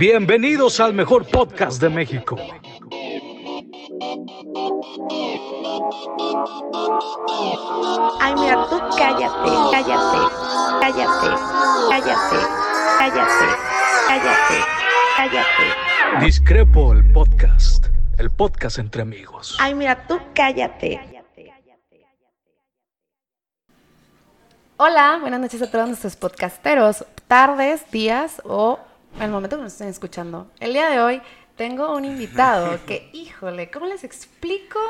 Bienvenidos al mejor podcast de México. Ay, mira, tú cállate, cállate, cállate, cállate, cállate, cállate, cállate. Discrepo el podcast, el podcast entre amigos. Ay, mira, tú cállate. Hola, buenas noches a todos nuestros podcasteros, tardes, días o el momento que nos estén escuchando. El día de hoy tengo un invitado que, híjole, ¿cómo les explico?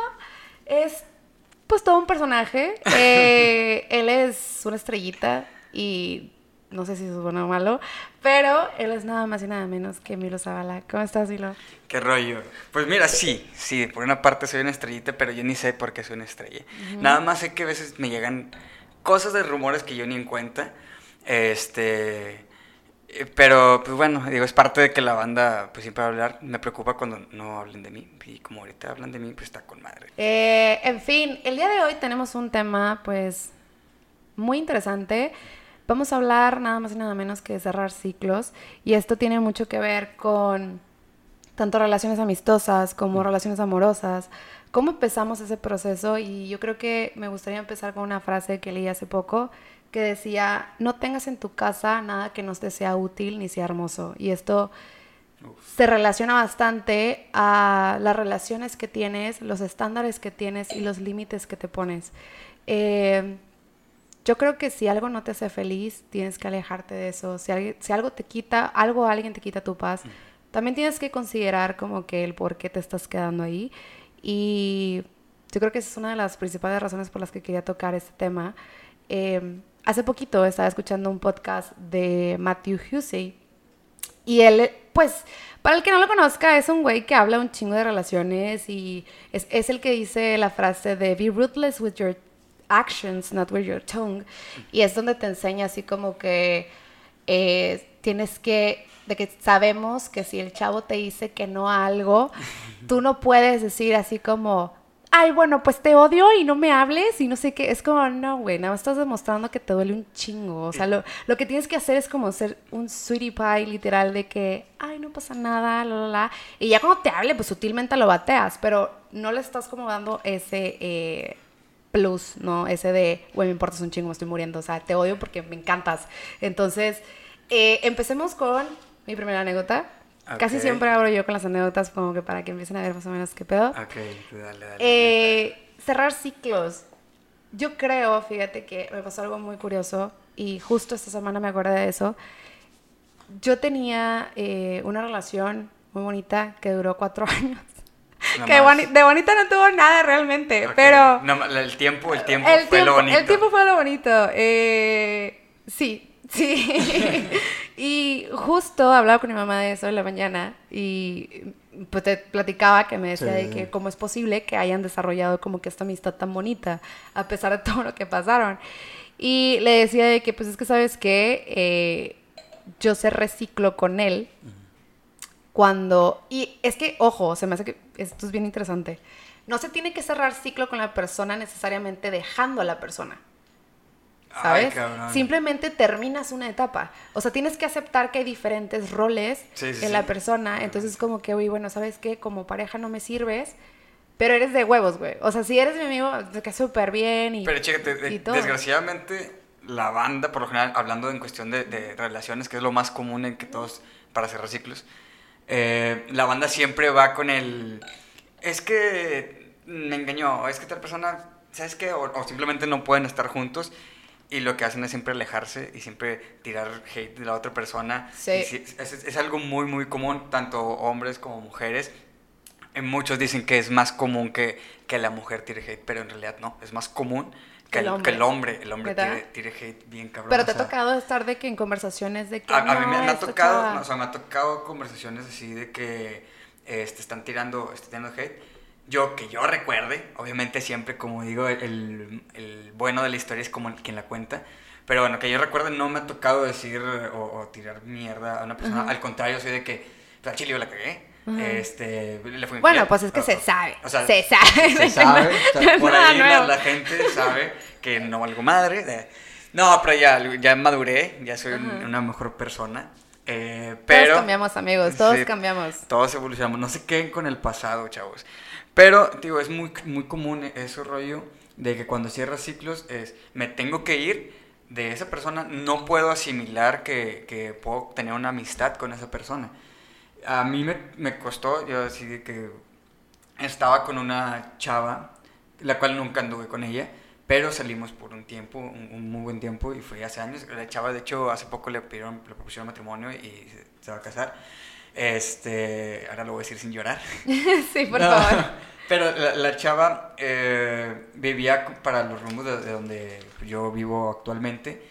Es pues todo un personaje. Eh, él es una estrellita y no sé si es bueno o malo, pero él es nada más y nada menos que Milo Zavala. ¿Cómo estás, Milo? ¿Qué rollo? Pues mira, sí, sí, por una parte soy una estrellita, pero yo ni sé por qué soy una estrella. Nada más sé que a veces me llegan cosas de rumores que yo ni en cuenta. Este. Eh, Pero, pues bueno, digo, es parte de que la banda pues siempre va a hablar. Me preocupa cuando no hablen de mí. Y como ahorita hablan de mí, pues está con madre. Eh, en fin, el día de hoy tenemos un tema, pues, muy interesante. Vamos a hablar nada más y nada menos que de cerrar ciclos. Y esto tiene mucho que ver con tanto relaciones amistosas como relaciones amorosas. ¿Cómo empezamos ese proceso? Y yo creo que me gustaría empezar con una frase que leí hace poco que decía, no tengas en tu casa nada que no te sea útil ni sea hermoso. Y esto se relaciona bastante a las relaciones que tienes, los estándares que tienes y los límites que te pones. Eh, yo creo que si algo no te hace feliz, tienes que alejarte de eso. Si, alguien- si algo te quita, algo alguien te quita tu paz, también tienes que considerar como que el por qué te estás quedando ahí. Y yo creo que esa es una de las principales razones por las que quería tocar este tema. Eh, hace poquito estaba escuchando un podcast de Matthew Hussey y él, pues, para el que no lo conozca, es un güey que habla un chingo de relaciones y es, el que dice la frase de be ruthless with your actions, not with your tongue. Y es donde te enseña así como que eh, tienes que, de que sabemos que si el chavo te dice que no a algo, tú no puedes decir así como, ay, bueno, pues te odio y no me hables y no sé qué. Es como, no, güey, nada más estás demostrando que te duele un chingo. O sea, lo, que tienes que hacer es como ser un sweetie pie literal de que, ay, no pasa nada, la, la, la. Y ya cuando te hable, pues sutilmente lo bateas, pero no le estás como dando ese... eh, plus, ¿no? Ese de, güey, me importas un chingo, me estoy muriendo, o sea, te odio porque me encantas. Entonces, eh, empecemos con mi primera anécdota. Casi Ok. siempre abro yo con las anécdotas como que para que empiecen a ver más o menos qué pedo. Ok, dale, dale. Eh, cerrar ciclos. Yo creo, fíjate que me pasó algo muy curioso y justo esta semana me acordé de eso. Yo tenía eh, una relación muy bonita que duró cuatro años. Que boni- de bonita no tuvo nada realmente, Ok, pero... no, el tiempo, el tiempo El fue lo tiempo, bonito. el tiempo fue lo bonito. Eh, sí, sí. y justo hablaba con mi mamá de eso en la mañana y pues te platicaba que me decía de que cómo es posible que hayan desarrollado como que esta amistad tan bonita a pesar de todo lo que pasaron. Y le decía de que pues es que sabes que yo se reciclo con él cuando... Y es que, ojo, se me hace que esto es bien interesante. No se tiene que cerrar ciclo con la persona necesariamente dejando a la persona. ¿Sabes? Simplemente terminas una etapa. O sea, tienes que aceptar que hay diferentes roles Sí, sí, en sí. la persona. Entonces, como que, oye, bueno, ¿sabes qué? Como pareja no me sirves, pero eres de huevos, güey. O sea, si eres mi amigo, te cae súper bien y... Pero chécate, de- y todo. desgraciadamente la banda, por lo general, hablando en cuestión de, de relaciones, que es lo más común en que todos, para cerrar ciclos, eh, la banda siempre va con el, es que me engañó, es que tal persona, ¿sabes qué? O, o simplemente no pueden estar juntos y lo que hacen es siempre alejarse y siempre tirar hate de la otra persona. Sí. Sí, es, es algo muy, muy común, tanto hombres como mujeres. Eh, Muchos dicen que es más común que, que la mujer tire hate, pero en realidad no, es más común que El el, hombre. que el hombre. El hombre tire, tire hate bien cabrón. Pero te ha tocado estar de que en conversaciones de que... A, a mí me, "No, me ha tocado, chava". no, o sea, me ha tocado conversaciones así de que este, están tirando, están tirando hate. Yo, que yo recuerde, obviamente siempre, como digo, el, el bueno de la historia es como quien la cuenta. Pero bueno, que yo recuerde, no me ha tocado decir o, o tirar mierda a una persona. Al contrario, soy de que, pues, chile yo la cagué. Este, le fue Bueno, pues es que O- se sabe. o sea, se sabe. se sabe. o sea, No por ahí la, la gente sabe que no valgo madre. No, pero ya, ya maduré, ya soy un- una mejor persona. Eh, pero, todos cambiamos, amigos, todos Sí. cambiamos. Todos evolucionamos. No se queden con el pasado, chavos. Pero, digo, es muy, muy común ese rollo de que cuando cierras ciclos es, me tengo que ir de esa persona, no puedo asimilar que, que puedo tener una amistad con esa persona. A mí me, me costó, yo así que estaba con una chava, la cual nunca anduve con ella, pero salimos por un tiempo, un, un muy buen tiempo, y fue hace años. La chava, de hecho, hace poco le, pidieron, le propusieron matrimonio y se, se va a casar. Este, ahora lo voy a decir sin llorar. sí, por No, favor. Pero la, la chava eh, vivía para los rumbos de, de donde yo vivo actualmente.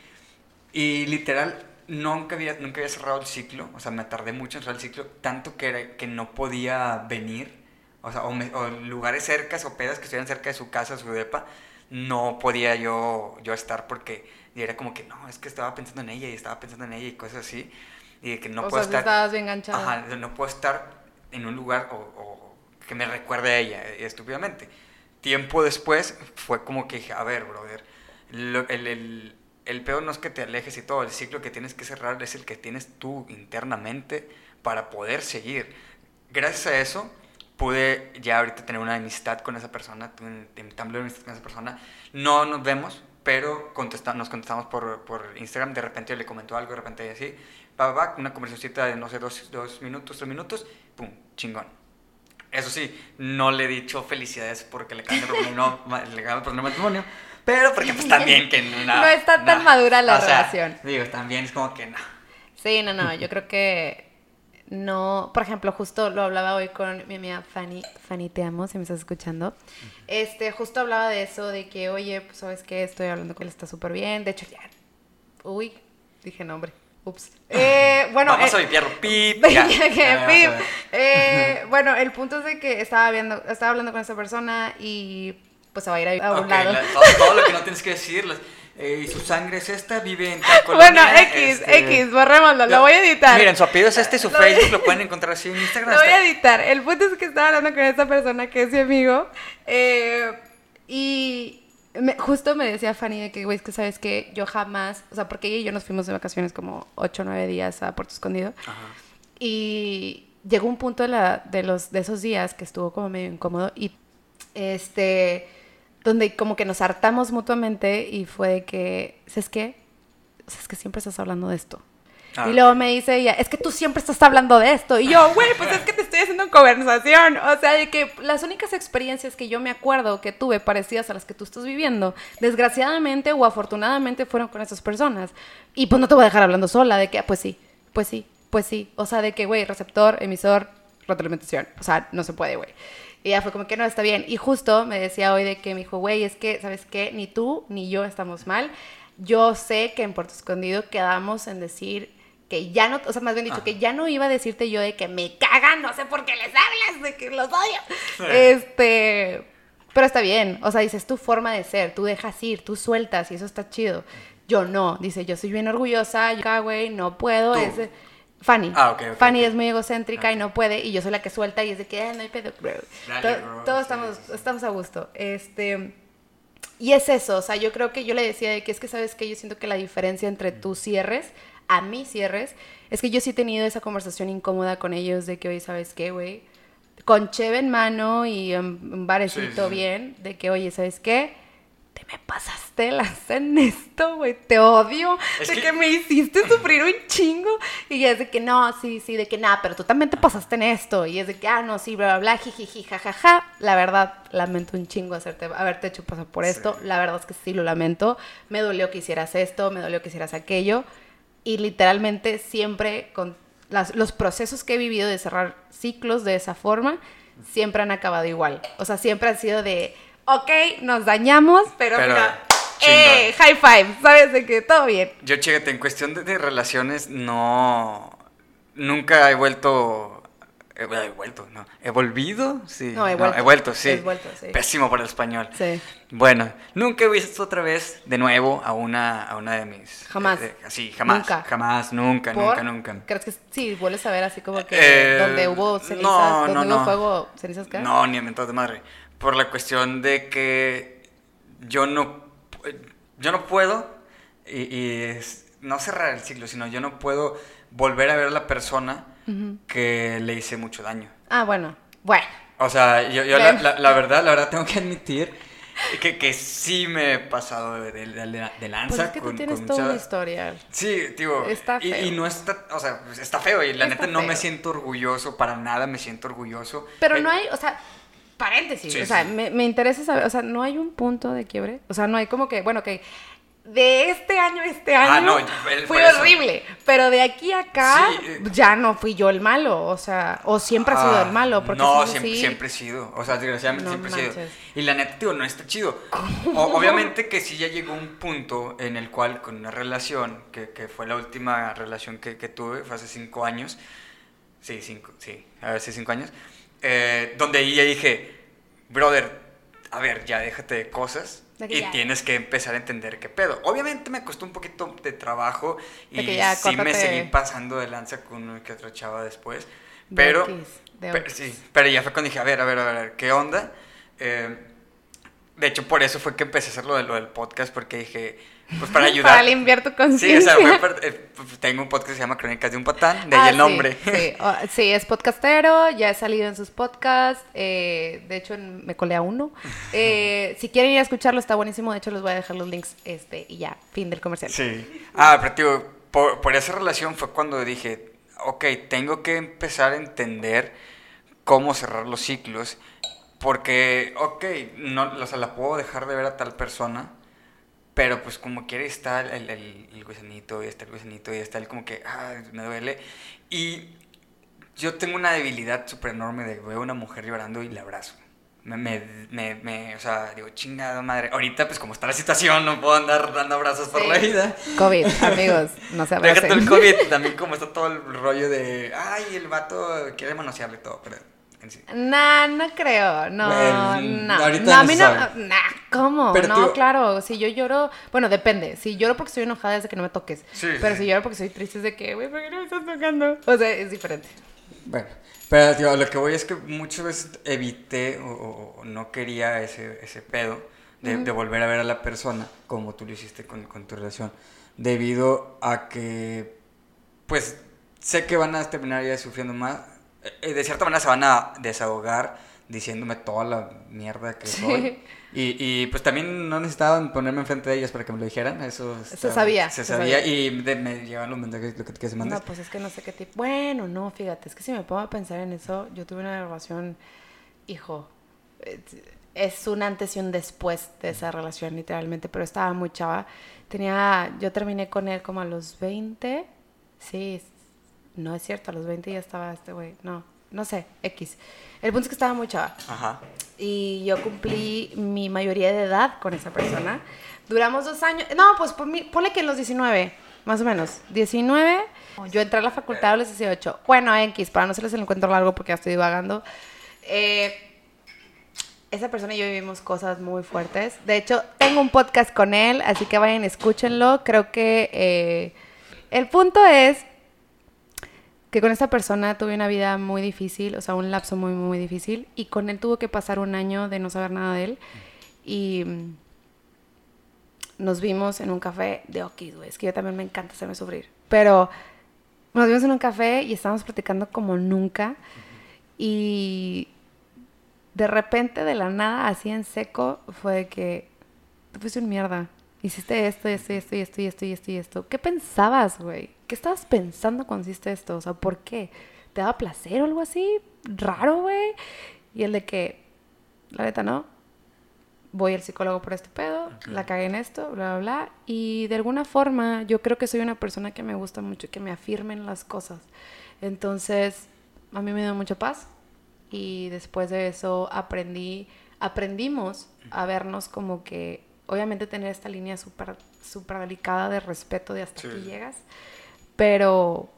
Y literal, nunca había, nunca había cerrado el ciclo. O sea, me tardé mucho en cerrar el ciclo. Tanto que, era- que no podía venir. O sea, o, me- o lugares cercas o pedas que estuvieran cerca de su casa, su depa. No podía yo, yo estar porque era como que no, es que estaba pensando en ella y estaba pensando en ella y cosas así. Y de que no o puedo sea, estar. estabas bien enganchado. Ajá, no puedo estar en un lugar o, o que me recuerde a ella, eh, estúpidamente. Tiempo después fue como que dije, a ver, brother, lo- el, el, el peor no es que te alejes y todo, el ciclo que tienes que cerrar es el que tienes tú internamente para poder seguir. Gracias a eso pude ya ahorita tener una amistad con esa persona, un una amistad con esa persona. No nos vemos, pero contesta- nos contestamos por, por Instagram, de repente yo le comentó algo, de repente así, va, va, una conversacióncita de, no sé, dos, dos minutos, tres minutos, pum, chingón. Eso sí, no le he dicho felicidades porque le acaban de proponer, no, ma- le acaban de proponer matrimonio, pero porque pues también que no, No está tan madura la O sea, relación. Digo, también es como que no. Sí, no, no, yo creo que no, por ejemplo, justo lo hablaba hoy con mi amiga Fanny, Fanny te amo, si me estás escuchando, este, justo hablaba de eso, de que, oye, pues, ¿sabes qué? Estoy hablando con él, está súper bien, de hecho, ya, uy, dije nombre, ups. Eh, bueno, Vamos eh, a vipiarlo, pip, Ya, que Ya, pip. Eh, bueno, el punto es de que estaba viendo, estaba hablando con esa persona y pues se va a ir a, un lado. la- todo, todo lo que no tienes que decir. las- eh, y su sangre es esta, vive en tal Bueno, X, este, X, borrémoslo, lo voy a editar. Miren, su apellido es este, su Lo voy a- Facebook lo pueden encontrar así en Instagram. Lo voy a editar. El punto es que estaba hablando con esta persona que es mi amigo. eh, y me- justo me decía Fanny de que, güey, es que sabes que yo jamás, o sea, porque ella y yo nos fuimos de vacaciones como 8 o 9 días a Puerto Escondido. Ajá. Y llegó un punto de, la, de, los, de esos días que estuvo como medio incómodo y este, donde como que nos hartamos mutuamente y fue de que, ¿sabes qué? O sea, es que siempre estás hablando de esto. Ah, y luego me dice ella, es que tú siempre estás hablando de esto. Y yo, güey, pues es que te estoy haciendo conversación. O sea, de que las únicas experiencias que yo me acuerdo que tuve parecidas a las que tú estás viviendo, desgraciadamente o afortunadamente fueron con esas personas. Y pues no te voy a dejar hablando sola, de que, ah, pues sí, pues sí, pues sí. O sea, de que, güey, receptor, emisor, retroalimentación. O sea, no se puede, güey. Y ella fue como que no, está bien. Y justo me decía hoy de que me dijo, güey, es que, ¿sabes qué? Ni tú ni yo estamos mal. Yo sé que en Puerto Escondido quedamos en decir que ya no, o sea, más bien dicho, Ajá. que ya no iba a decirte yo de que me cagan, no sé por qué les hablas, de que los odio. Sí. Este, pero está bien, o sea, dices, tu forma de ser, tú dejas ir, tú sueltas y eso está chido. Yo no, dice, yo soy bien orgullosa, yo güey, no puedo. Tú. Es, Fanny. Ah, ok, ok, Fanny es muy egocéntrica y no puede, y yo soy la que suelta y es de que "Ah, no hay pedo, bro. Dale, To- bro, Todos sí, estamos, sí, estamos a gusto. Este, y es eso, o sea, yo creo que yo le decía de que es que sabes que yo siento que la diferencia entre tus cierres a mis cierres es que yo sí he tenido esa conversación incómoda con ellos de que, oye, ¿sabes qué, güey? Con cheve en mano y un, barecito Sí, sí, sí. bien, de que, oye, ¿sabes qué? Te me pasaste las en esto, güey, te odio, Es de que- que... me hiciste sufrir un chingo. Y es de que no, sí, sí, de que nada, pero tú también te pasaste en esto. Y es de que, ah, no, sí, bla, bla, bla, jijiji, jajaja. La verdad, lamento un chingo hacerte, haberte hecho pasar por Sí. esto. La verdad es que sí lo lamento. Me dolió que hicieras esto, me dolió que hicieras aquello. Y literalmente siempre con las- los procesos que he vivido de cerrar ciclos de esa forma, siempre han acabado igual. O sea, siempre ha sido de, ok, nos dañamos, pero, Pero, mira, eh, high five, ¿sabes? De que todo bien. Yo, chécate, en cuestión de, de relaciones, no. Nunca he vuelto. He, he vuelto, no. ¿He volvido? Sí. No, he vuelto. he vuelto, sí. He vuelto, sí. Pésimo para el español. Sí. Bueno, nunca he visto otra vez de nuevo a una, a una de mis. Jamás. eh, sí, jamás. Nunca. Jamás, nunca, ¿Por? nunca, nunca. ¿Crees que sí? ¿Vuelves a ver así como que Eh, donde hubo cenizas, no, donde no, hubo fuego, cenizas qué? No, ni inventados de madre. Por la cuestión de que yo no, yo no puedo, y, y es- no cerrar el ciclo, sino yo no puedo volver a ver a la persona que le hice mucho daño. Ah, bueno. Bueno. O sea, yo, yo la, Ven. la- la verdad, la verdad tengo que admitir que, que sí me he pasado de, de- de- de lanza. Pues es que tú tienes toda una historia. Sí, digo. Está feo. y no está, o sea, pues, está feo y la Está neta no me siento orgulloso, para nada me siento orgulloso. Pero Eh, no hay, o sea, paréntesis. Sí, o sea, sí. me, me interesa saber, o sea, no hay un punto de quiebre. O sea, no hay como que, bueno, que de este año a este año Ah, no, el- fue horrible. Pero de aquí a acá Sí, eh. ya no fui yo el malo. O sea, o siempre ha sido Ah, el malo. Porque no, siempre, así- siempre he sido. O sea, desgraciadamente No siempre he sido. Y la neta, tío, no está chido. O- obviamente que sí ya llegó un punto en el cual con una relación, que, que fue la última relación que, que tuve, fue hace cinco años. Sí, cinco, sí, hace cinco años. eh, donde ahí ya dije, brother, a ver, ya déjate de cosas. Y tienes que empezar a entender qué pedo. Obviamente me costó un poquito de trabajo y ya, sí me seguí pasando de lanza con uno que otra chava después. De Pero, Oquis, de pe- Oquis. sí, pero ya fue cuando dije, a ver, a ver, a ver, ¿qué onda? Eh, de hecho, por eso fue que empecé a hacer lo, de, lo del podcast, porque dije, pues para ayudar. Para limpiar tu Sí, o conciencia. sea, fue eh, pues, tengo un podcast que se llama Crónicas de un Patán, de ahí Ah, el nombre. Sí, sí. O- sí, es podcastero, ya he salido en sus podcasts, eh, de hecho me colé a uno. Eh, si quieren ir a escucharlo, está buenísimo, de hecho les voy a dejar los links este y ya, fin del comercial. Sí. Ah, pero tío, por, por esa relación fue cuando dije, ok, tengo que empezar a entender cómo cerrar los ciclos. Porque, ok, no, o sea, la puedo dejar de ver a tal persona, pero pues como quiere está el, el, el gusanito, y está el gusanito, y está el como que, ah, me duele. Y yo tengo una debilidad súper enorme de veo a una mujer llorando y la abrazo. Me, me, me, me- o sea, digo, chingada madre. Ahorita, pues como está la situación, no puedo andar dando abrazos por la vida. COVID, amigos, no se Déjate abracen. el COVID, también como está todo el rollo de, ay, el vato quiere manosearle todo, pero. Nah, no creo, no, Bueno, no. ahorita no, a mí no, nah, ¿cómo? Pero no, tú- claro, si yo lloro, bueno, depende, si lloro porque estoy enojada es de que no me toques, Sí, pero sí. si lloro porque estoy triste es de que, güey, ¿por qué no me estás tocando? O sea, es diferente. Bueno, pero tío, lo que voy es que muchas veces evité o, o- no quería ese, ese pedo de, de volver a ver a la persona como tú lo hiciste con, con tu relación, debido a que, pues, sé que van a terminar ya sufriendo más. Eh, De cierta manera se van a desahogar diciéndome toda la mierda que Sí. soy. Y, y, pues también no necesitaban ponerme enfrente de ellas para que me lo dijeran. Eso Se sabía, Se se sabía sabía. y de- me llegaban los mensajes, lo que, que se mandas. No, pues es que no sé qué tipo. Bueno, no, fíjate, es que si me pongo a pensar en eso, yo tuve una relación, hijo, es- es un antes y un después de esa relación, literalmente, pero estaba muy chava. Tenía, yo terminé con él como a los 20, sí, no es cierto, a los 20 ya estaba este güey, no, no sé, X. El punto es que estaba muy chava. Ajá. Y yo cumplí mi mayoría de edad con esa persona. Duramos dos años. No, pues ponle que en los 19, más o menos. 19. Yo entré a la facultad a los 18. Bueno, X, para no hacerles el encuentro largo porque ya estoy divagando. Eh, esa persona y yo vivimos cosas muy fuertes. De hecho, tengo un podcast con él, así que vayan, escúchenlo. Creo que eh, el punto es que con esta persona tuve una vida muy difícil, o sea, un lapso muy, muy difícil, y con él tuvo que pasar un año de no saber nada de él, y mm, nos vimos en un café de Okis, güey, es que yo también me encanta hacerme sufrir, pero nos vimos en un café y estábamos platicando como nunca, y de repente, de la nada, así en seco, fue de que tú fuiste un mierda. Hiciste esto, esto, esto, esto, esto, esto, esto. ¿Qué pensabas, güey? ¿Qué estabas pensando cuando hiciste esto? O sea, ¿por qué? ¿Te daba placer o algo así? Raro, güey. Y el de que, la neta, no. Voy al psicólogo por este pedo, la cagué en esto, bla, bla, bla. Y de alguna forma, yo creo que soy una persona que me gusta mucho que me afirmen las cosas. Entonces, a mí me dio mucha paz. Y después de eso aprendí, aprendimos a vernos como que, obviamente tener esta línea súper súper delicada de respeto de hasta Sí. aquí llegas, pero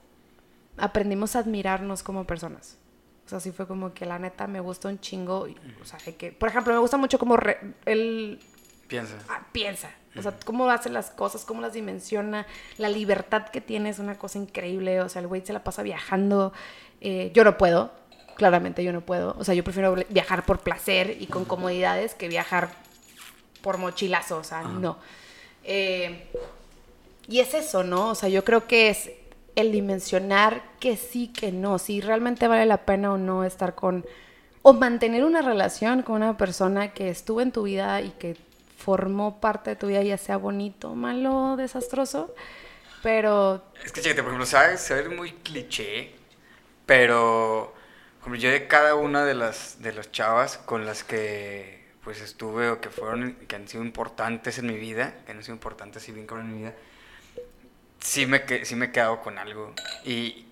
aprendimos a admirarnos como personas. O sea, sí fue como que la neta me gusta un chingo. y, O sea, que, por ejemplo, me gusta mucho como re- él Piensa. ah, piensa. O sea, cómo hace las cosas, cómo las dimensiona. La libertad que tiene es una cosa increíble. O sea, el güey se la pasa viajando. Eh, yo no puedo. Claramente yo no puedo. O sea, yo prefiero viajar por placer y con comodidades que viajar por mochilazo. O sea, no. Eh, y es eso, ¿no? O sea, yo creo que es el dimensionar que sí, que no, si realmente vale la pena o no estar con, o mantener una relación con una persona que estuvo en tu vida y que formó parte de tu vida, ya sea bonito, malo, desastroso, pero... Es que, fíjate, por ejemplo, sabes, se ve muy cliché, pero como yo de cada una de las, de las chavas con las que pues estuve o que fueron, que han sido importantes en mi vida, que han sido importantes y bien en mi vida, sí me, sí me he quedado con algo. Y...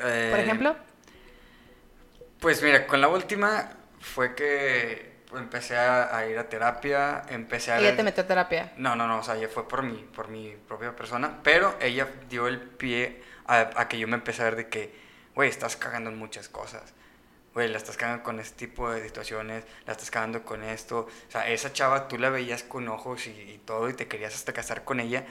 eh, Por ejemplo, Pues mira, con la última fue que empecé a, a ir a terapia, empecé a... ella ver- te metió a terapia. No, no, no, o sea, ya fue por mí, por mi propia persona, pero ella dio el pie a, a que yo me empecé a ver de que, güey, estás cagando en muchas cosas. Güey, la estás cagando con este tipo de situaciones, la estás cagando con esto. O sea, esa chava tú la veías con ojos y, y todo y te querías hasta casar con ella.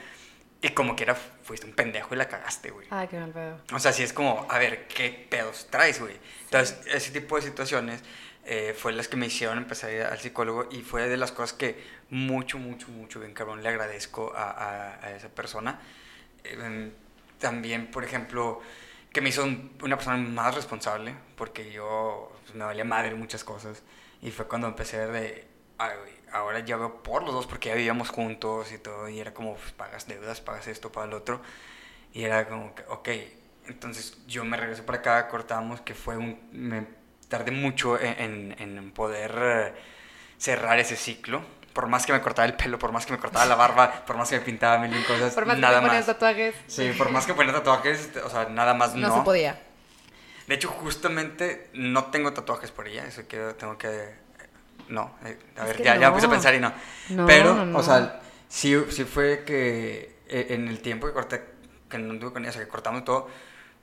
Y como que era, fuiste un pendejo y la cagaste, güey. Ay, qué mal pedo. O sea, sí es como, a ver, ¿qué pedos traes, güey? Entonces, ese tipo de situaciones eh, fue las que me hicieron empezar a ir al psicólogo y fue de las cosas que mucho, mucho, mucho, bien cabrón, le agradezco a, a- a esa persona. Eh, también, por ejemplo, que me hizo un- una persona más responsable, porque yo pues, me valía madre muchas cosas. Y fue cuando empecé a ver de, "Ay, güey, ahora ya veo por los dos, porque ya vivíamos juntos y todo, y era como, pues, pagas deudas, pagas esto, pagas lo otro. Y era como que, ok, entonces yo me regreso para acá, cortamos, que fue un... Me tardé mucho en, en- en poder eh, cerrar ese ciclo. Por más que me cortaba el pelo, por más que me cortaba la barba, por más que me pintaba mil cosas, Por más que nada te ponías más. tatuajes, Sí, por más que ponía tatuajes, o sea, nada más no, no. se podía. De hecho, justamente no tengo tatuajes por ella, eso que tengo que... No, eh, a Es ver, ya, ya me puse a no. pensar y no. No, Pero, no, no. o sea, sí, sí fue que eh, en el tiempo que corté, que no anduve con ella, o sea, que cortamos todo,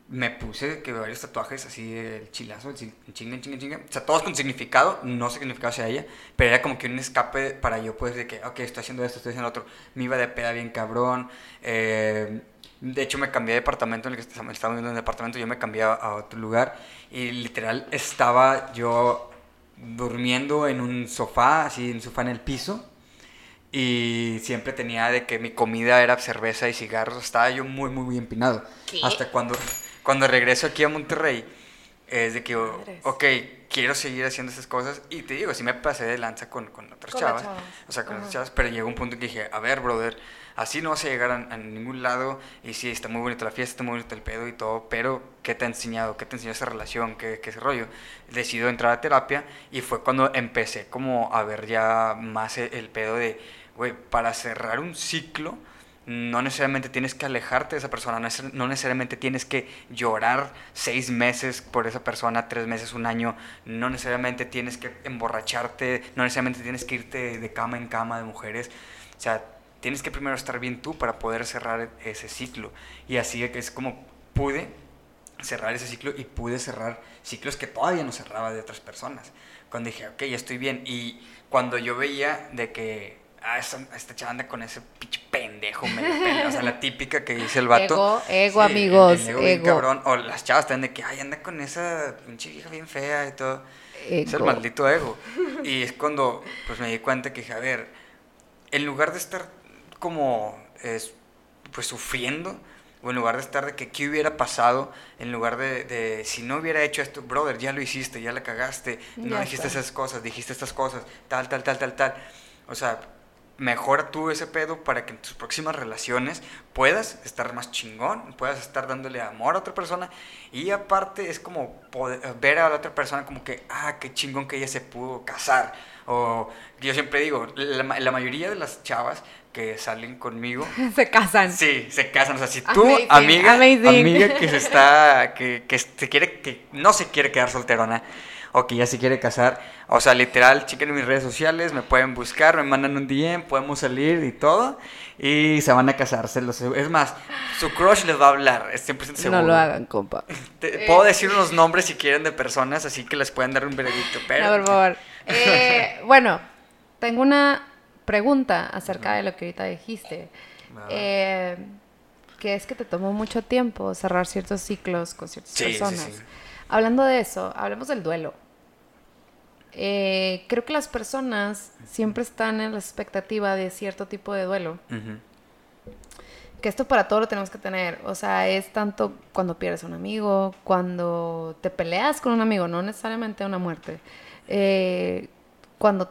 me puse que varios tatuajes así, el chilazo, el chi- chinga, chinga, chinga. O sea, todos con significado, no significado hacia ella, pero era como que un escape para yo, pues, de que, ok, estoy haciendo esto, estoy haciendo otro. Me iba de peda bien cabrón. eh, de hecho, me cambié de departamento en el que estaba estaba viviendo en el departamento, yo me cambié a, a otro lugar y literal estaba yo durmiendo en un sofá, así, en un sofá en el piso. Y siempre tenía de que mi comida era cerveza y cigarros. Estaba yo muy, muy, muy empinado. ¿Qué? Hasta cuando, cuando regreso aquí a Monterrey, es de que, Madres. ok, quiero seguir haciendo esas cosas. Y te digo, sí me pasé de lanza con, con otras Con chavas. chavas. O sea, con otras chavas. Pero llegó un punto que dije, a ver, brother, así no vas a llegar a, ningún lado. Y sí, está muy bonita la fiesta, está muy bonito el pedo y todo. Pero, ¿qué te ha enseñado? ¿Qué te enseñó esa relación? ¿Qué, qué ese rollo? Decido entrar a terapia. Y fue cuando empecé como a ver ya más el, el pedo de, güey, para cerrar un ciclo no necesariamente tienes que alejarte de esa persona, no necesariamente tienes que llorar seis meses por esa persona, tres meses, un año, no necesariamente tienes que emborracharte, no necesariamente tienes que irte de cama en cama de mujeres, o sea, tienes que primero estar bien tú para poder cerrar ese ciclo. Y así es como pude cerrar ese ciclo y pude cerrar ciclos que todavía no cerraba de otras personas. Cuando dije, ok, ya estoy bien. Y cuando yo veía de que, ah, esta, esta chava anda con ese pinche pendejo, me pela", o sea, la típica que dice el vato. Ego, ego, el- amigos, el ego bien ego. cabrón. O las chavas también de que, ay, anda con esa pinche vieja bien fea y todo. Es el Ego. maldito ego. Y es cuando pues me di cuenta que dije, a ver, en lugar de estar como es, pues sufriendo, o en lugar de estar de que qué hubiera pasado, en lugar de, de, si no hubiera hecho esto, brother, ya lo hiciste, ya la cagaste, no Ya dijiste está. esas cosas, dijiste estas cosas, tal, tal, tal, tal, tal. O sea, mejora tú ese pedo para que en tus próximas relaciones puedas estar más chingón, puedas estar dándole amor a otra persona y aparte es como poder- ver a la otra persona como que, ah, qué chingón que ella se pudo casar. O yo siempre digo, la, la mayoría de las chavas que salen conmigo, Se casan. sí, se casan. O sea, si tú, Amazing, amiga, amazing. amiga que se está, que, que se quiere, que no se quiere quedar solterona o que ya se quiere casar, o sea, literal, chequen mis redes sociales, me pueden buscar, me mandan un DM, podemos salir y todo, y se van a casar, se los- es más, su crush les va a hablar, es 100% seguro. No lo hagan, compa. Te- puedo decir unos nombres si quieren de personas, así que les pueden dar un veredicto, pero... No, por favor. Eh, bueno, tengo una pregunta acerca de lo que ahorita dijiste. Eh, que es que te tomó mucho tiempo cerrar ciertos ciclos con ciertas Sí, personas. sí. Hablando de eso, hablemos del duelo. Eh, creo que las personas siempre están en la expectativa de cierto tipo de duelo. Que esto para todo lo tenemos que tener. O sea, es tanto cuando pierdes a un amigo, cuando te peleas con un amigo, no necesariamente una muerte. Eh, cuando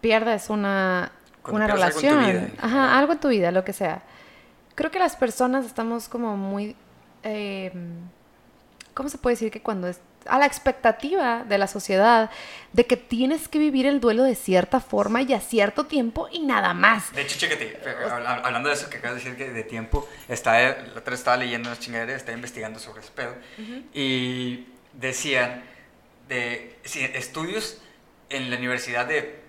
pierdes una, Una algo en tu relación, vida, ajá, algo en tu vida, lo que sea. Creo que las personas estamos como muy, eh, ¿cómo se puede decir que cuando es a la expectativa de la sociedad de que tienes que vivir el duelo de cierta forma y a cierto tiempo y nada más? De hecho, chécate, hab- hablando de eso que acabas de decir que de tiempo, estaba, la otra estaba leyendo unas chingaderas, estaba investigando sobre ese pedo, y decían de sí, estudios en la universidad de,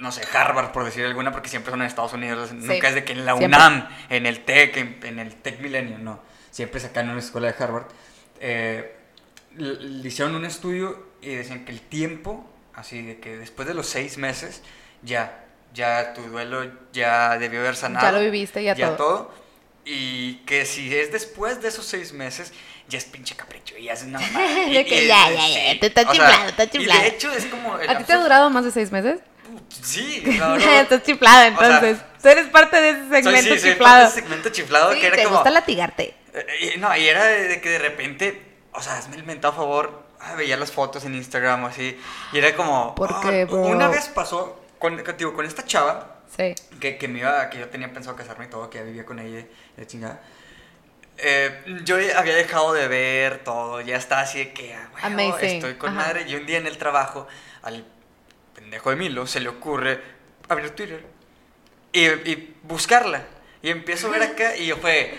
no sé, Harvard, por decir alguna, porque siempre son en Estados Unidos, nunca es de que en la siempre. UNAM, en el TEC, en, en el TEC Milenio, no, siempre es acá en una escuela de Harvard. Eh, le hicieron un estudio y decían que el tiempo, así de que después de los seis meses, ya, ya tu duelo ya debió haber sanado. Ya lo viviste, ya todo. Y que si es después de esos seis meses, ya es pinche capricho. Y ya es una que ya, ya, ya, te está O sea, chiflado, está Y de hecho es como. ¿A ti te ha durado más de seis meses? Sí, claro. Estás chiflada, O sea, entonces. Tú eres parte de ese Soy, segmento sí, soy parte chiflado. de ese segmento chiflado Sí, que era te como. gusta latigarte. Eh, y no, y era de, de que de repente, o sea, hazme el mentado favor, ah, veía las fotos en Instagram o así, y era como, ¿Por ah, qué, bro? una vez pasó con, contigo, con esta chava, Sí. que, que me iba, que yo tenía pensado casarme y todo, que ya vivía con ella, y la chingada. Eh, yo había dejado de ver todo, ya estaba así de que, ah, estoy con ajá. madre, y un día en el trabajo, al pendejo de Milo se le ocurre abrir Twitter y, buscarla, y empiezo a ver acá, y yo fue,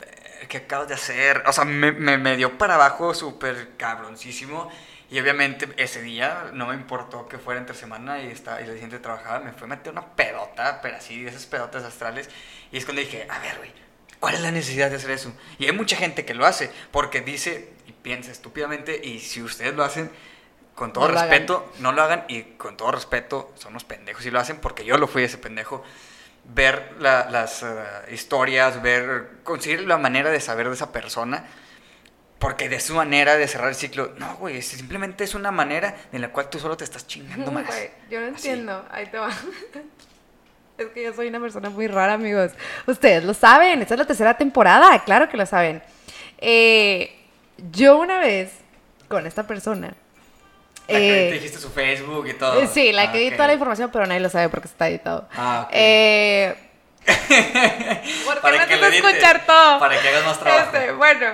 "Eh, ¿qué acabas de hacer? O sea, me, me, me dio para abajo súper cabroncísimo. Y obviamente ese día no me importó que fuera entre semana y, estaba, y la siguiente trabajaba. Me fue a meter una pedota, pero así, de esas pedotas astrales. Y es cuando dije, a ver, güey, ¿cuál es la necesidad de hacer eso? Y hay mucha gente que lo hace porque dice y piensa estúpidamente. Y si ustedes lo hacen, con todo No respeto, no lo hagan. Y con todo respeto, son los pendejos y lo hacen porque yo lo fui ese pendejo ver la- las eh, historias, ver, conseguir la manera de saber de esa persona, porque de su manera de cerrar el ciclo, no, güey, simplemente es una manera en la cual tú solo te estás chingando más. Güey, yo no Así. entiendo. Ahí te va. Es que yo soy una persona muy rara, amigos. Ustedes lo saben. Esta es la tercera temporada. Claro que lo saben. Eh, yo una vez con esta persona. La que eh, te dijiste su Facebook y todo. eh, sí, la Ah, que di ok. toda la información, pero nadie lo sabe porque está editado. Ah, ok. Eh, ¿Por qué Para me que haces lo edites, escuchar todo? para que hagas más trabajo. Este, bueno,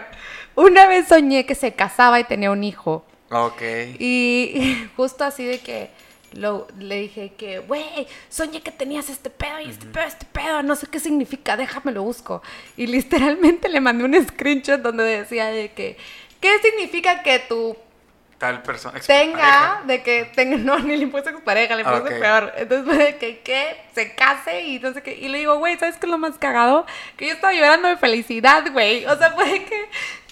una vez soñé que se casaba y tenía un hijo. Ok. Y justo así de que lo, le dije que, güey, soñé que tenías este pedo y este pedo, este pedo, no sé qué significa, déjame lo busco. Y literalmente le mandé un screenshot donde decía de que, ¿qué significa que tu Tal persona. tenga, de que tenga, no, ni le puse pareja, le puse Ok. peor. Entonces de que, que se case y no sé qué. Y le digo, güey, ¿sabes qué es lo más cagado? Que yo estaba llorando de felicidad, güey. O sea, fue de que,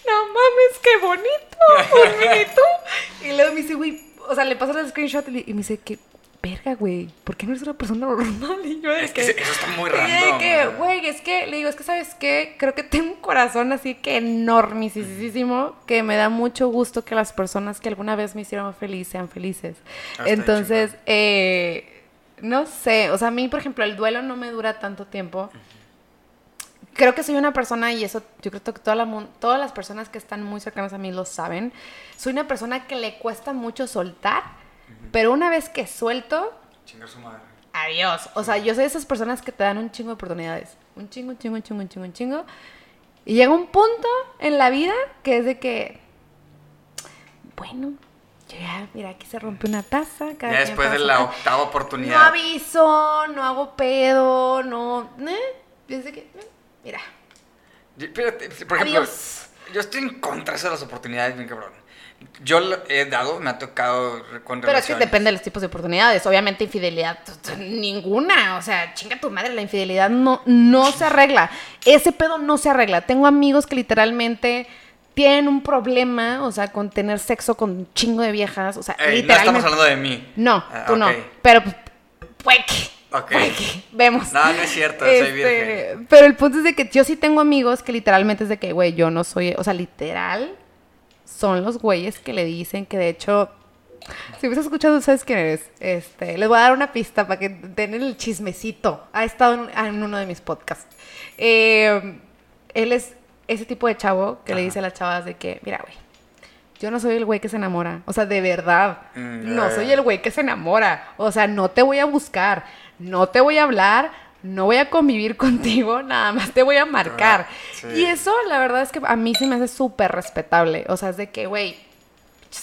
no mames, qué bonito, un mini tú. Y luego me dice, güey, o sea, le paso el screenshot y, me dice que, verga, güey, ¿por qué no eres una persona normal? Y yo Es que eso está muy random, que, güey, es que, le digo, es que, ¿sabes qué? Creo que tengo un corazón así que enormisísimo, que me da mucho gusto que las personas que alguna vez me hicieron feliz sean felices. Ah, Entonces, eh, no sé, o sea, a mí, por ejemplo, el duelo no me dura tanto tiempo. Creo que soy una persona, y eso yo creo que toda la todas las personas que están muy cercanas a mí lo saben, soy una persona que le cuesta mucho soltar, pero una vez que suelto, Chingar su madre. Adiós. O sea, yo soy de esas personas que te dan un chingo de oportunidades. Un chingo, un chingo, un chingo, un chingo, un chingo. Y llega un punto en la vida que es de que, bueno, yo ya, mira, aquí se rompe una taza. Cada Ya después de la octava No oportunidad. aviso, no hago pedo, no... ¿eh? Desde que, eh, mira, Yo- Fíjate, por ejemplo, Adiós. yo estoy en contra de las oportunidades, bien cabrón. Yo lo he dado, me ha tocado con Pero es que depende de los tipos de oportunidades. Obviamente, infidelidad, ninguna. O sea, chinga tu madre, la infidelidad no, no se arregla. Ese pedo no se arregla. Tengo amigos que literalmente tienen un problema, o sea, con tener sexo con un chingo de viejas. O sea, no estamos hablando de mí. No, Ah, tú no. Pero, pues. Ok. Vemos. No, no es cierto, soy Este, virgen. Pero el punto es de que yo sí tengo amigos que literalmente es de que, güey, yo no soy, o sea, literal, son los güeyes que le dicen que de hecho, si me estás escuchando, ¿sabes quién eres? Este, les voy a dar una pista para que den el chismecito. Ha estado en, en uno de mis podcasts. Eh, él es ese tipo de chavo que le dice a las chavas de que, mira, güey, yo no soy el güey que se enamora. O sea, de verdad. Mm, no soy el güey que se enamora. O sea, no te voy a buscar, no te voy a hablar, no voy a convivir contigo, nada más te voy a marcar. Sí. Y eso, la verdad es que a mí se me hace súper respetable. O sea, es de que, güey,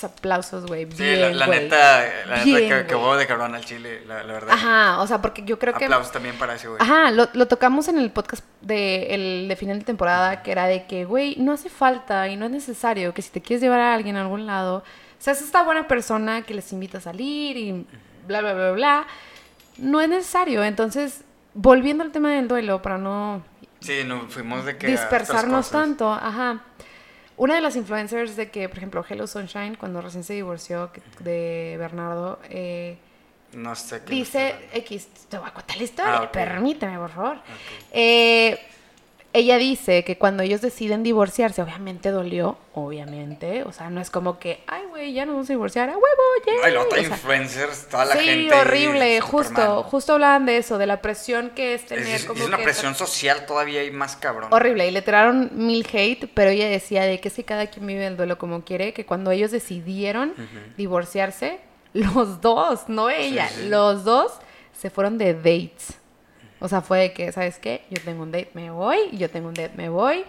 aplausos, güey. Sí, bien, la, la güey. neta, la neta Bien, que, que güey. huevo de cabrón al chile, la, la verdad. Ajá, o sea, porque yo creo que... Aplausos también para ese güey. Ajá, lo, lo tocamos en el podcast de, el, de final de temporada, que era de que, güey, no hace falta y no es necesario que si te quieres llevar a alguien a algún lado, seas esta buena persona que les invita a salir y bla, bla, bla, bla. No es necesario. Entonces, volviendo al tema del duelo, para no Sí, no, fuimos de que. dispersarnos tanto, ajá. Una de las influencers de que, por ejemplo, Hello Sunshine, cuando recién se divorció de Bernardo, eh, No sé qué. Dice X, te voy a contar la historia, Ah, permíteme, por favor. Eh, ella dice que cuando ellos deciden divorciarse, obviamente dolió, obviamente. O sea, no es como que, ay, güey, ya nos vamos a divorciar, a huevo, ya. Ay, O sea, influencers, toda la sí, gente. horrible, justo, mal. justo hablaban de eso, de la presión que es tener es- como es una que- presión social todavía hay más cabrón. Horrible, y le tiraron mil hate, pero ella decía de que que cada quien vive el duelo como quiere, que cuando ellos decidieron divorciarse, los dos, no ella, sí. los dos se fueron de dates. O sea, fue de que, ¿sabes qué? Yo tengo un date, me voy, y yo tengo un date, me voy.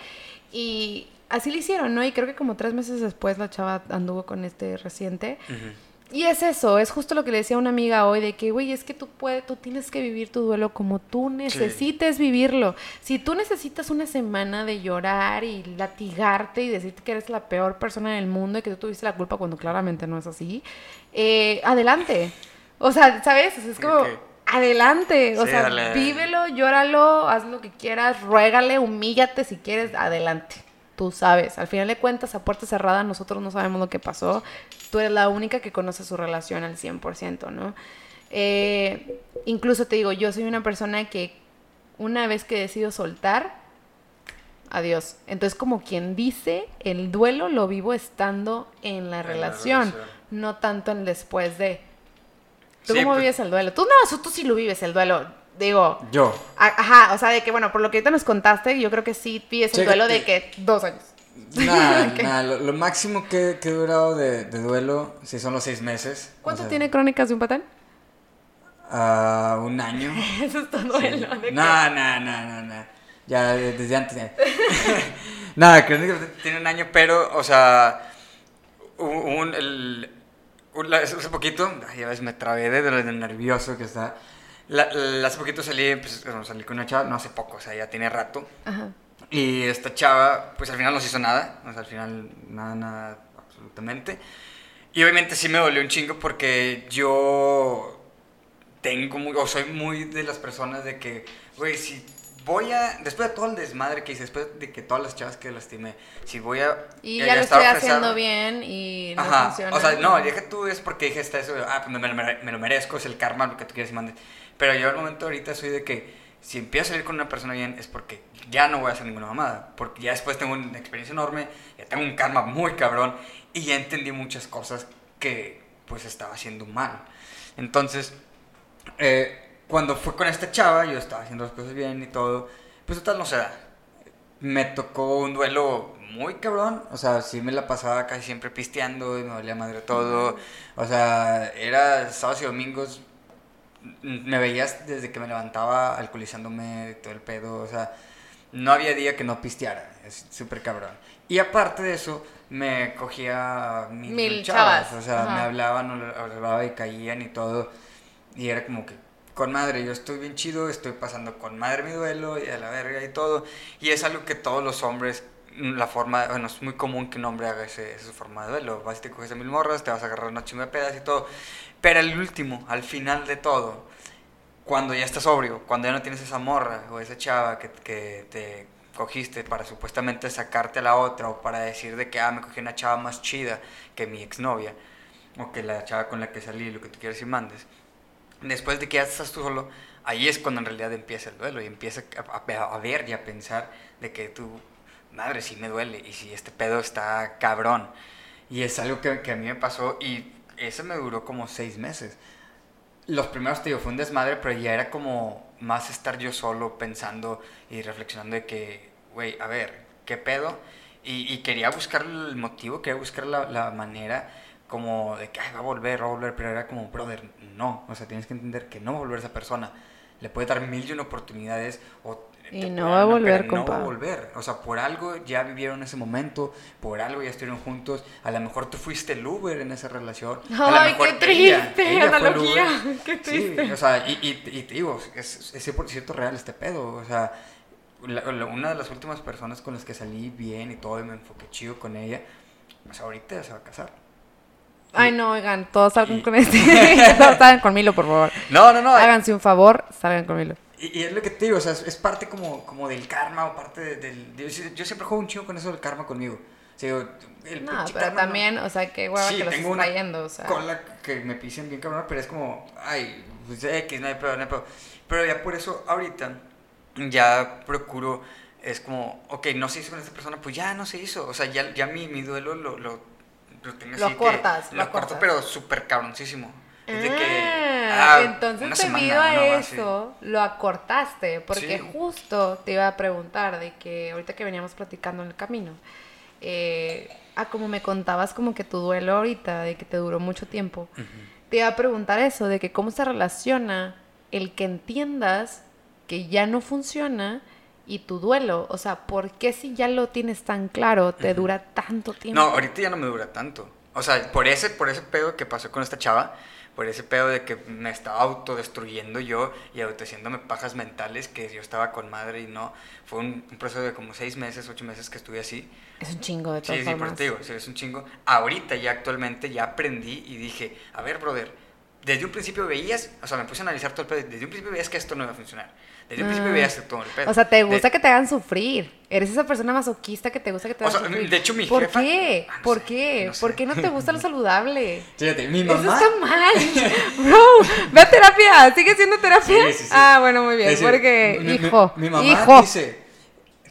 Y así lo hicieron, ¿no? Y creo que como tres meses después la chava anduvo con este reciente. Y es eso, es justo lo que le decía a una amiga hoy, de que, güey, es que tú, puedes, tú tienes que vivir tu duelo como tú necesites vivirlo. Si tú necesitas una semana de llorar y latigarte y decirte que eres la peor persona del mundo y que tú tuviste la culpa cuando claramente no es así, eh, adelante. O sea, ¿sabes? Es como. Adelante. O Sí, sea, dale. vívelo, llóralo, haz lo que quieras, ruégale, humíllate si quieres, adelante. Tú sabes, al final de cuentas, a puerta cerrada, nosotros no sabemos lo que pasó. Tú eres la única que conoce su relación al 100%, ¿no? Eh, incluso te digo, yo soy una persona que una vez que decido soltar, adiós. Entonces, como quien dice, el duelo lo vivo estando en la En la relación, relación. no tanto en después de. ¿Tú Sí, cómo vives el duelo? Tú no, tú- sí lo vives el duelo. Digo, Yo. ajá, o sea, de que bueno, por lo que ahorita nos contaste, yo creo que sí vives el Chécate. duelo de que dos años. Nada, Ok. nada, lo, lo máximo que, que he durado de, de duelo, sí son los seis meses. ¿Cuánto o sea, tiene Crónicas de un patán? ah, un año. Eso es duelo. que- No, no, no, no, no. Ya de- desde antes. Nada, que tiene un año, pero, o sea, un, un- el, un- la- hace poquito, ya ves, me trabé de lo nervioso que está. La, la- hace poquito salí, pues, bueno, salí con una chava, no hace poco, o sea, ya tiene rato. Ajá. Y esta chava, pues al final no se hizo nada, o sea, al final nada, nada, absolutamente. Y obviamente sí me dolió un chingo porque yo tengo muy, o soy muy de las personas de que, güey, si voy a, después de todo el desmadre que hice, después de que todas las chavas que lastimé, si voy a... Y eh, ya lo estoy ofreciendo- haciendo bien y no Ajá, funciona. o sea, no, dije tú es porque dije hasta eso, ah, pues me, mere- me lo merezco, es el karma, lo que tú quieras y mandes. Pero yo al momento ahorita soy de que si empiezo a salir con una persona bien es porque ya no voy a hacer ninguna mamada, porque ya después tengo una experiencia enorme, ya tengo un karma muy cabrón y ya entendí muchas cosas que pues estaba haciendo mal. Entonces, eh, cuando fue con esta chava, yo estaba haciendo las cosas bien y todo, pues total no se da. Me tocó un duelo muy cabrón, o sea, sí me la pasaba casi siempre pisteando y me dolía madre todo. O sea, era sábados y domingos, me veías desde que me levantaba alcoholizándome, todo el pedo, o sea, no había día que no pisteara, es súper cabrón. Y aparte de eso, me cogía mil, Mil chavas, chavas, o sea, me ajá. hablaban, o hablaba y caían y todo. Y era como que, con madre, yo estoy bien chido, estoy pasando con madre mi duelo y a la verga y todo. Y es algo que todos los hombres, la forma, bueno, es muy común que un hombre haga ese, esa forma de duelo. Vas y te coges mil morras, te vas a agarrar una chingo de pedas y todo. Pero el último, al final de todo, cuando ya estás sobrio, cuando ya no tienes esa morra o esa chava que, que te cogiste para supuestamente sacarte a la otra o para decir de que, ah, me cogí una chava más chida que mi exnovia o que la chava con la que salí, lo que tú quieras y mandes. Después de que ya estás tú solo, ahí es cuando en realidad empieza el duelo y empieza a, ver y a pensar de que tú, madre, sí me duele y si este pedo está cabrón. Y es algo que, que a mí me pasó y eso me duró como seis meses. Los primeros, te digo, fue un desmadre, pero ya era como más estar yo solo pensando y reflexionando de que, güey, a ver, ¿qué pedo? Y, quería buscar el motivo, quería buscar la manera como de que "Ay, va a volver, va a volver, pero era como, brother, no, o sea, tienes que entender que no va a volver esa persona. Le puede dar mil y una oportunidades o Y no va a volver, pero no va a compa. volver. O sea, por algo ya vivieron ese momento, por algo ya estuvieron juntos. A lo mejor tú fuiste el Uber en esa relación. Ay, qué ella- triste ella fue el analogía, qué Sí, triste. o sea, y, y, y te digo, es, es 100% real este pedo. O sea, la- la- una de las últimas personas con las que salí bien y todo, y me enfoqué chido con ella, sea, ahorita se va a casar. Ay, no, oigan, todos salgan con este. todos salgan con Milo, por favor. No, no, no. Háganse un favor, salgan con Milo. Y, y es lo que te digo, o sea, es, parte como, como del karma o parte de- del... Yo, sí- yo siempre juego un chingo con eso del karma conmigo. O sea, el No, pero karma no- también, o sea, qué hueva Sí, que lo tengo una trayendo, o sea. cola que me pisen bien cabrón, pero es como, ay, pues X, no hay pedo, no hay pedo. Pero ya por eso ahorita ya procuro, es como, ok, no se hizo con esta persona, pues ya no se hizo. O sea, ya, ya mi, mi duelo lo, lo, lo tengo Lo así que- cortas, lo corto, pero súper cabroncísimo. Es de que, Ah, ah, entonces debido a no más, sí. eso lo acortaste, porque Sí. justo te iba a preguntar de que ahorita que veníamos platicando en el camino, eh, ah, como me contabas como que tu duelo ahorita, de que te duró mucho tiempo, te iba a preguntar eso, de que cómo se relaciona el que entiendas que ya no funciona y tu duelo, o sea, ¿por qué si ya lo tienes tan claro te dura tanto tiempo? No, ahorita ya no me dura tanto. O sea, por ese, por ese pedo que pasó con esta chava, por ese pedo de que me estaba autodestruyendo yo y autohaciéndome pajas mentales que yo estaba con madre y no. Fue un, un proceso de como seis meses, ocho meses que estuve así. Es un chingo de todas Sí, sí, por formas. te digo, sí, es un chingo. Ahorita ya actualmente ya aprendí y dije, a ver, brother, desde un principio veías, o sea, me puse a analizar todo el pedo, desde un principio veías que esto no iba a funcionar. Desde un principio veías todo el pedo. O sea, te De- gusta que te hagan sufrir. Eres esa persona masoquista que te gusta que te O hagan sea, sufrir. de hecho, mi ¿Por jefa- qué? Ah, no ¿Por sé, qué? no sé. ¿Por qué no te gusta lo saludable? Fíjate, mi Eso mamá. está mal. Bro, ve a terapia. ¿Sigue siendo terapia? Sí, sí, sí. Ah, bueno, muy bien. Decir, porque, mi- mi- hijo, Mi, mamá hijo. dice: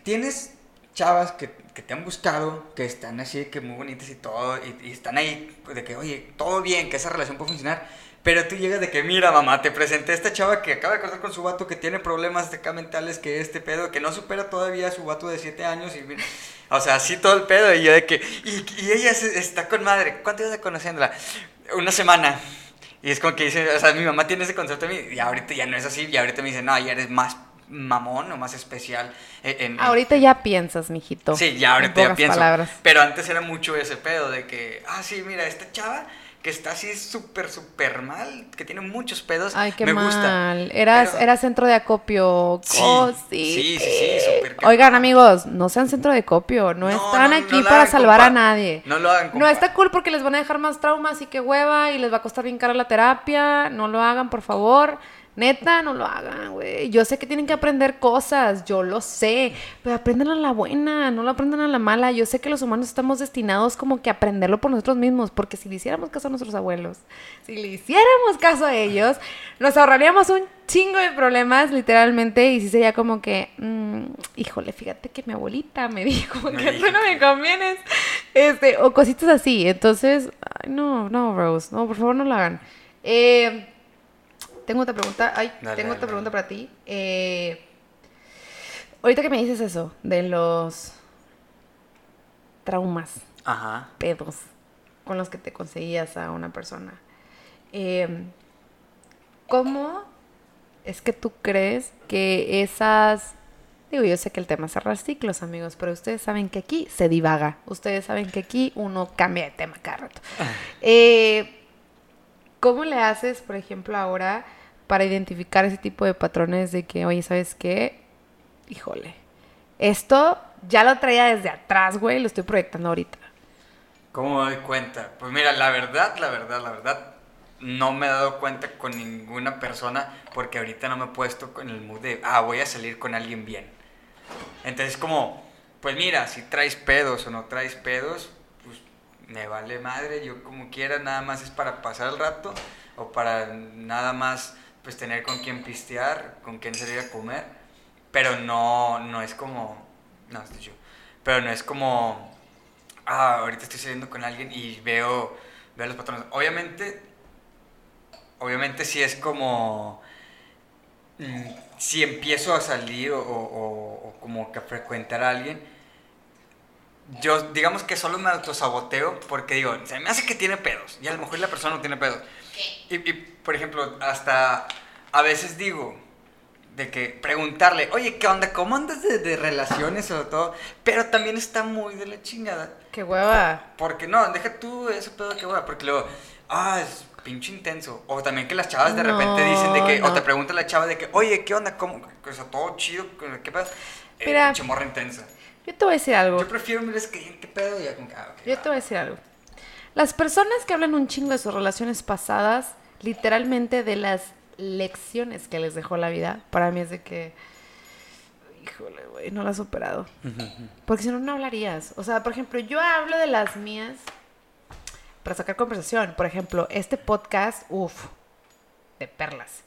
Tienes chavas que, que te han buscado, que están así, que muy bonitas y todo, y, y están ahí de que, oye, todo bien, que esa relación puede funcionar. Pero tú llegas de que, mira, mamá, te presenté a esta chava que acaba de casar con su vato, que tiene problemas de acá mentales, que este pedo, que no supera todavía a su vato de 7 años. Y, mira, o sea, así todo el pedo. Y yo de que, y, y ella se- está con madre. ¿Cuánto llevas de conociéndola? Una semana. Y es como que dice, o sea, mi mamá tiene ese concepto de mí, y ahorita ya no es así, y ahorita me dice, no, ya eres más mamón o más especial. en- en- Ahorita ya piensas, mijito. Sí, ya ahorita ya pienso. palabras. Pero antes era mucho ese pedo de que, ah, sí, mira, esta chava que está así súper, súper mal, que tiene muchos pedos, Ay, qué me mal. gusta. Eras, Pero- eras centro de acopio. Sí, cosite. sí, sí, sí, súper. Oigan, amigos, no sean centro de copio. No, No, están no, no aquí para salvar a nadie. No lo hagan, No compa. está cool porque les van a dejar más traumas y que hueva y les va a costar bien cara la terapia. No lo hagan, por favor. Neta, no lo hagan, güey. Yo sé que tienen que aprender cosas, yo lo sé, pero aprendan a la buena, no lo aprendan a la mala. Yo sé que los humanos estamos destinados como que a aprenderlo por nosotros mismos, porque si le hiciéramos caso a nuestros abuelos, si le hiciéramos caso a ellos, nos ahorraríamos un chingo de problemas, literalmente, y sí sería como que, mm, híjole, fíjate que mi abuelita me dijo que tú no me convienes, este, o cositas así. Entonces, ay, no, no, Rose, no, por favor no lo hagan. Eh, tengo otra pregunta, ay, Dale, tengo dale, otra pregunta dale. para ti. Eh, ahorita que me dices eso, de los traumas, Ajá. pedos con los que te conseguías a una persona. Eh, ¿Cómo es que tú crees que esas... Digo, yo sé que el tema es cerrar ciclos, amigos, pero ustedes saben que aquí se divaga. Ustedes saben que aquí uno cambia de tema cada rato. Eh, ¿Cómo le haces, por ejemplo, ahora para identificar ese tipo de patrones de que, oye, ¿sabes qué? Híjole, esto ya lo traía desde atrás, güey, lo estoy proyectando ahorita. ¿Cómo me doy cuenta? Pues mira, la verdad, la verdad, la verdad, no me he dado cuenta con ninguna persona porque ahorita no me he puesto con el mood de, ah, voy a salir con alguien bien. Entonces como, pues mira, si traes pedos o no traes pedos, me vale madre, yo como quiera, nada más es para pasar el rato o para nada más pues tener con quién pistear, con quién salir a comer, pero no, no es como, no, estoy yo, pero no es como, ah, ahorita estoy saliendo con alguien y veo, veo los patrones. Obviamente, obviamente sí es como, mm, si empiezo a salir o, o- o como que a frecuentar a alguien, yo digamos que solo me autosaboteo porque digo, se me hace que tiene pedos y a lo mejor la persona no tiene pedos. Y, y, por ejemplo, hasta a veces digo de que preguntarle, oye, ¿qué onda? ¿Cómo andas de, de relaciones o todo? Pero también está muy de la chingada. Qué hueva. Porque no, deja tú ese pedo que hueva, porque luego, ah, es pinche intenso. O también que las chavas de repente dicen de que, o te pregunta la chava de que, oye, ¿qué onda? ¿Cómo? O sea, todo chido, ¿qué pedo? Eh, Mira. pinche morra intensa. Yo te voy a decir algo. Yo prefiero que, ¿qué pedo? Y ya ah, Yo va. te voy a decir algo. Las personas que hablan un chingo de sus relaciones pasadas, literalmente de las lecciones que les dejó la vida, para mí es de que, híjole, güey, no la has superado. Porque si no, no hablarías. O sea, por ejemplo, yo hablo de las mías para sacar conversación. Por ejemplo, este podcast, uff, de perlas.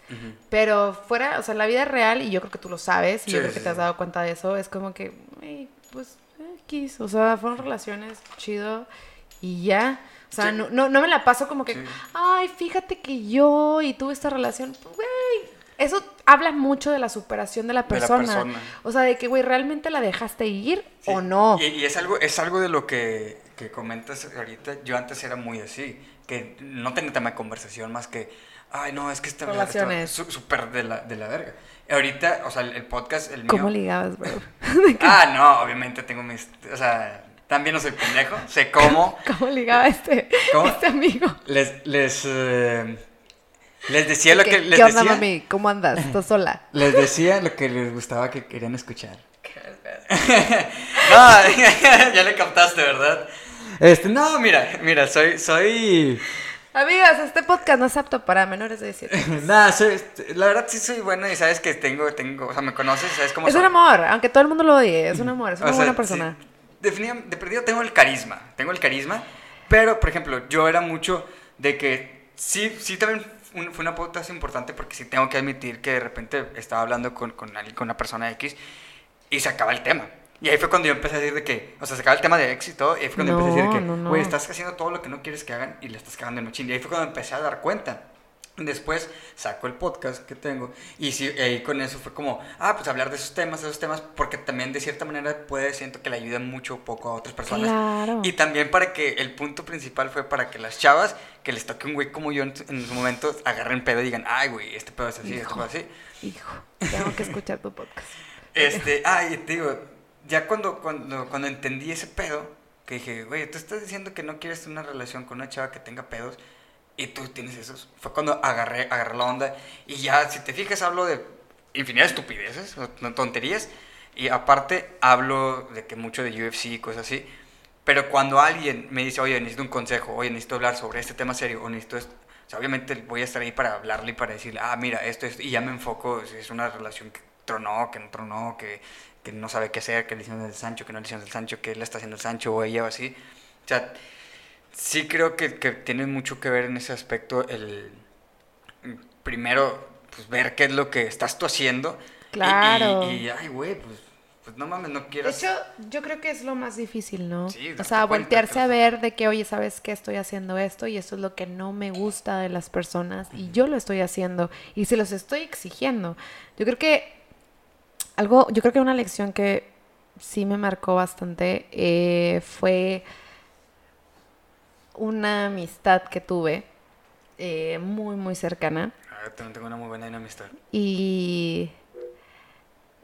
Pero fuera, o sea, la vida real, y yo creo que tú lo sabes, y yo creo que sí, te has dado cuenta de eso, es como que, "Ey, pues, X, o sea, fueron relaciones chido y ya. O sea, Sí. no, no, no me la paso como que, Sí. ay, fíjate que yo y tuve esta relación, Pues, güey. Eso habla mucho de la superación de la De la persona. O sea, de que, güey, ¿realmente la dejaste ir Sí. o no? Y, y es algo, es algo de lo que, que comentas ahorita. Yo antes era muy así, que no tenía tema de conversación más que, ay, no, es que esta Relaciones. está su- súper de la, de la verga. Ahorita, o sea, el, el podcast, el mío. ¿Cómo ligabas, bro? Ah, no, obviamente tengo mis. O sea, también no soy pendejo, sé cómo. ¿Cómo ligaba este, ¿Cómo? este amigo? Les, les, eh, les decía lo ¿Qué, que les ¿qué onda, decía. mami? ¿Cómo andas? ¿Estás sola? Les decía lo que les gustaba que querían escuchar. no, ya le captaste, ¿verdad? Este, no, mira, mira, soy, soy, Amigas, este podcast no es apto para menores de 17. nada, soy, la verdad sí soy bueno y sabes que tengo, tengo, o sea, me conoces, sabes cómo Es soy. un amor, aunque todo el mundo lo odie, es un amor, es una O sea, buena persona. sí, de perdido tengo el carisma, tengo el carisma, pero, por ejemplo, yo era mucho de que sí, sí también un- fue una pauta importante porque sí tengo que admitir que de repente estaba hablando con, con alguien, con una persona X y se acaba el tema. Y ahí fue cuando yo empecé a decir de que, o sea, se acaba el tema de éxito y ahí fue cuando empecé a decir No, que, no, no. güey, estás haciendo todo lo que no quieres que hagan y le estás cagando en machín. Y ahí fue cuando empecé a dar cuenta. Después saco el podcast que tengo y sí, ahí con eso fue como, ah, pues hablar de esos temas, de esos temas, porque también de cierta manera puede, siento que le ayudan mucho o poco a otras personas. Claro. Y también para que el punto principal fue para que las chavas, que les toque un güey como yo en, en su momento, agarren pedo y digan, ay, güey, este pedo es así, este Hijo. pedo es así. Hijo, tengo que escuchar tu podcast. Este, ay, te digo, ya cuando, cuando, cuando entendí ese pedo, que dije, güey, tú estás diciendo que no quieres una relación con una chava que tenga pedos y tú tienes esos. Fue cuando agarré, agarré la onda y ya, si te fijas, hablo de infinidad de estupideces, tonterías, y aparte hablo de que mucho de UFC y cosas así. Pero cuando alguien me dice, oye, necesito un consejo, oye, necesito hablar sobre este tema serio, o necesito esto, o sea, obviamente voy a estar ahí para hablarle y para decirle, ah, mira, esto, esto, y ya me enfoco, si es una relación que tronó, que no tronó, que, que no sabe qué hacer, que le hicieron el Sancho, que no le hicieron el Sancho, que él está haciendo el Sancho o ella o así. O sea, sí creo que, que tiene mucho que ver en ese aspecto el, primero, pues ver qué es lo que estás tú haciendo. y- Claro. Y, y, ay, güey, pues, pues no mames, no De quieras... hecho, yo creo que es lo más difícil, ¿no? Sí, o sea, voltearse que a ver de que, oye, ¿sabes qué? Estoy haciendo esto y esto es lo que no me gusta de las personas y yo lo estoy haciendo y se los estoy exigiendo. Yo creo que algo, yo creo que una lección que sí me marcó bastante eh, fue una amistad que tuve eh, muy, muy cercana. Ah, también tengo una muy buena amistad. Y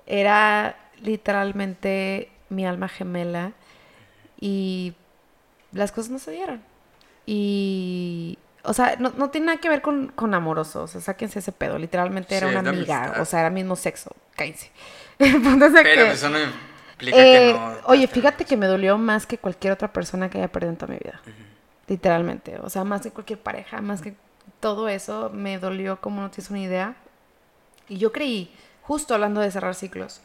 era literalmente mi alma gemela y las cosas no se dieron. Y, o sea, no, no tiene nada que ver con, con amoroso, o sea, sáquense ese pedo, literalmente era una amiga, amistad. o sea, era mismo sexo, cállense. El punto es de Pero que, eso no implica eh, que no... oye, fíjate que me dolió más que cualquier otra persona que haya perdido en toda mi vida. Literalmente. O sea, más que cualquier pareja, más que todo eso, me dolió como no tienes una idea. Y yo creí, justo hablando de cerrar ciclos,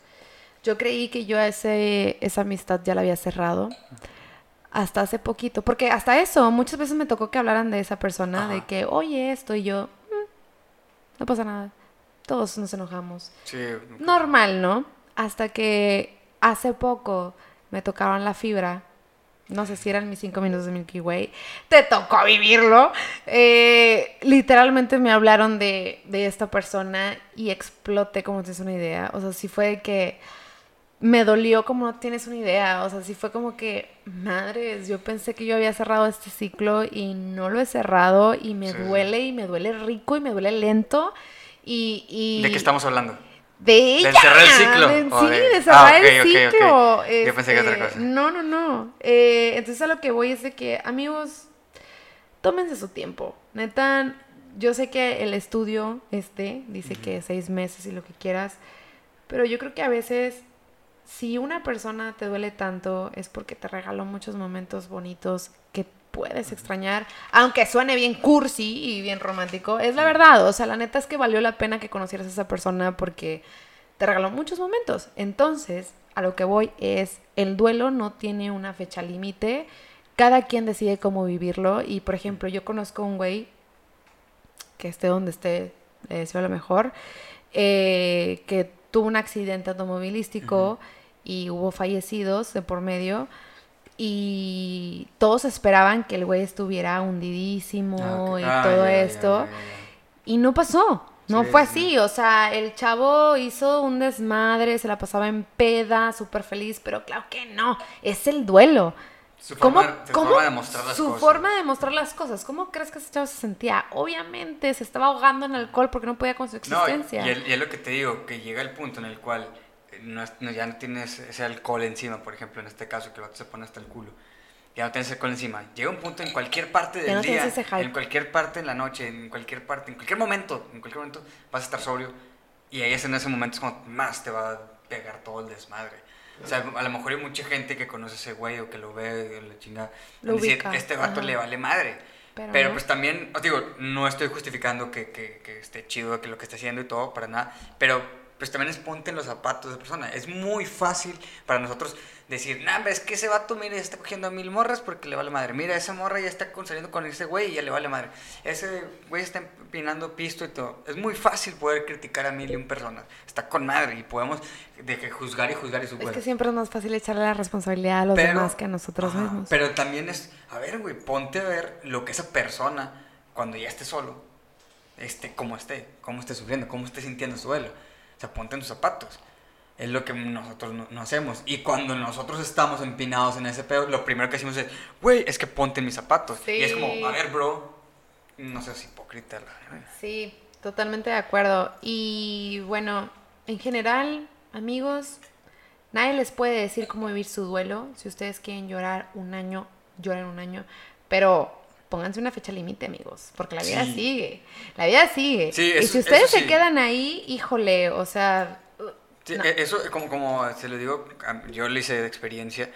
yo creí que yo a ese, esa amistad ya la había cerrado. Hasta hace poquito. Porque hasta eso, muchas veces me tocó que hablaran de esa persona, de que, oye, esto, y yo, "Mm, no pasa nada. Todos nos enojamos Sí, normal, ¿no? Hasta que hace poco me tocaron la fibra no sé si eran mis cinco minutos de Milky Way, te tocó vivirlo. Eh, literalmente me hablaron de, de esta persona y exploté, como tienes una idea. O sea, sí fue que me dolió como no tienes una idea. O sea, sí fue como que, madres, yo pensé que yo había cerrado este ciclo y no lo he cerrado y me Sí. duele y me duele rico y me duele lento. Y, y ¿De qué estamos hablando? de ella. cerrar el ciclo, de- sí, de- de cerrar Ah, ok, el ciclo. Yo pensé que otra este, cosa. No, no, no. Eh, entonces a lo que voy es de que, amigos, tómense su tiempo. Neta, yo sé que el estudio este dice que seis meses y lo que quieras, pero yo creo que a veces si una persona te duele tanto es porque te regaló muchos momentos bonitos que puedes extrañar, aunque suene bien cursi y bien romántico, es la verdad, o sea, la neta es que valió la pena que conocieras a esa persona porque te regaló muchos momentos. Entonces, a lo que voy es, el duelo no tiene una fecha límite, cada quien decide cómo vivirlo. Y, por ejemplo, yo conozco un güey que esté donde esté, le deseo lo mejor, eh, que tuvo un accidente automovilístico y hubo fallecidos de por medio y todos esperaban que el güey estuviera hundidísimo Ah, y Ah, todo esto y no pasó. No Sí, fue sí. así, o sea, el chavo hizo un desmadre, se la pasaba en peda, súper feliz, pero claro que no, es el duelo. Su ¿Cómo- forma, cómo- forma de mostrar las su cosas. forma de mostrar las cosas. ¿Cómo crees que ese chavo se sentía? Obviamente se estaba ahogando en alcohol porque no podía con su existencia. y es lo que te digo, que llega el punto en el cual no no- ya no tienes ese alcohol encima, por ejemplo, en este caso, que el vato se pone hasta el culo. Ya no tienes alcohol encima. Llega un punto en cualquier parte del no día, en cualquier parte en la noche, en cualquier parte, en cualquier momento, en cualquier momento vas a estar sobrio. Y ahí es en ese momento es cuando más te va a pegar todo el desmadre. O sea, a lo mejor hay mucha gente que conoce a ese güey o que lo ve, la chinga. Lo ubica, este vato ajá. le vale madre. Pero Pero, pues también, os digo, no estoy justificando que, que, que esté chido que lo que esté haciendo y todo, para nada. Pero pues también es ponte en los zapatos de persona. Es muy fácil para nosotros decir, nah, es que ese vato, mire, ya está cogiendo a mil morras porque le vale madre. Mira, esa morra ya está saliendo con ese güey y ya le vale madre. Ese güey está empinando pisto y todo. Es muy fácil poder criticar a mil y un personas. Está con madre y podemos de que juzgar y juzgar y su Es que siempre es más fácil echarle la responsabilidad a los pero- demás que a nosotros Ajá, mismos. Pero también es, a ver, güey, ponte a ver lo que esa persona, cuando ya esté solo, esté, cómo esté, cómo esté sufriendo, cómo esté sintiendo su duelo. O sea, ponte en tus zapatos. Es lo que nosotros no, no hacemos. Y cuando nosotros estamos empinados en ese pedo, lo primero que decimos es, güey, es que ponte mis zapatos. Y es como, a ver, bro, no seas hipócrita. Sí, totalmente de acuerdo. Y bueno, en general, amigos, nadie les puede decir cómo vivir su duelo. Si ustedes quieren llorar un año, lloren un año. Pero pónganse una fecha límite, amigos, porque la vida Sí. sigue. La vida sigue. Sí, y eso- si ustedes eso se sí. quedan ahí, híjole, o sea... Sí, no. e- eso, como, como se lo digo, yo lo hice de experiencia.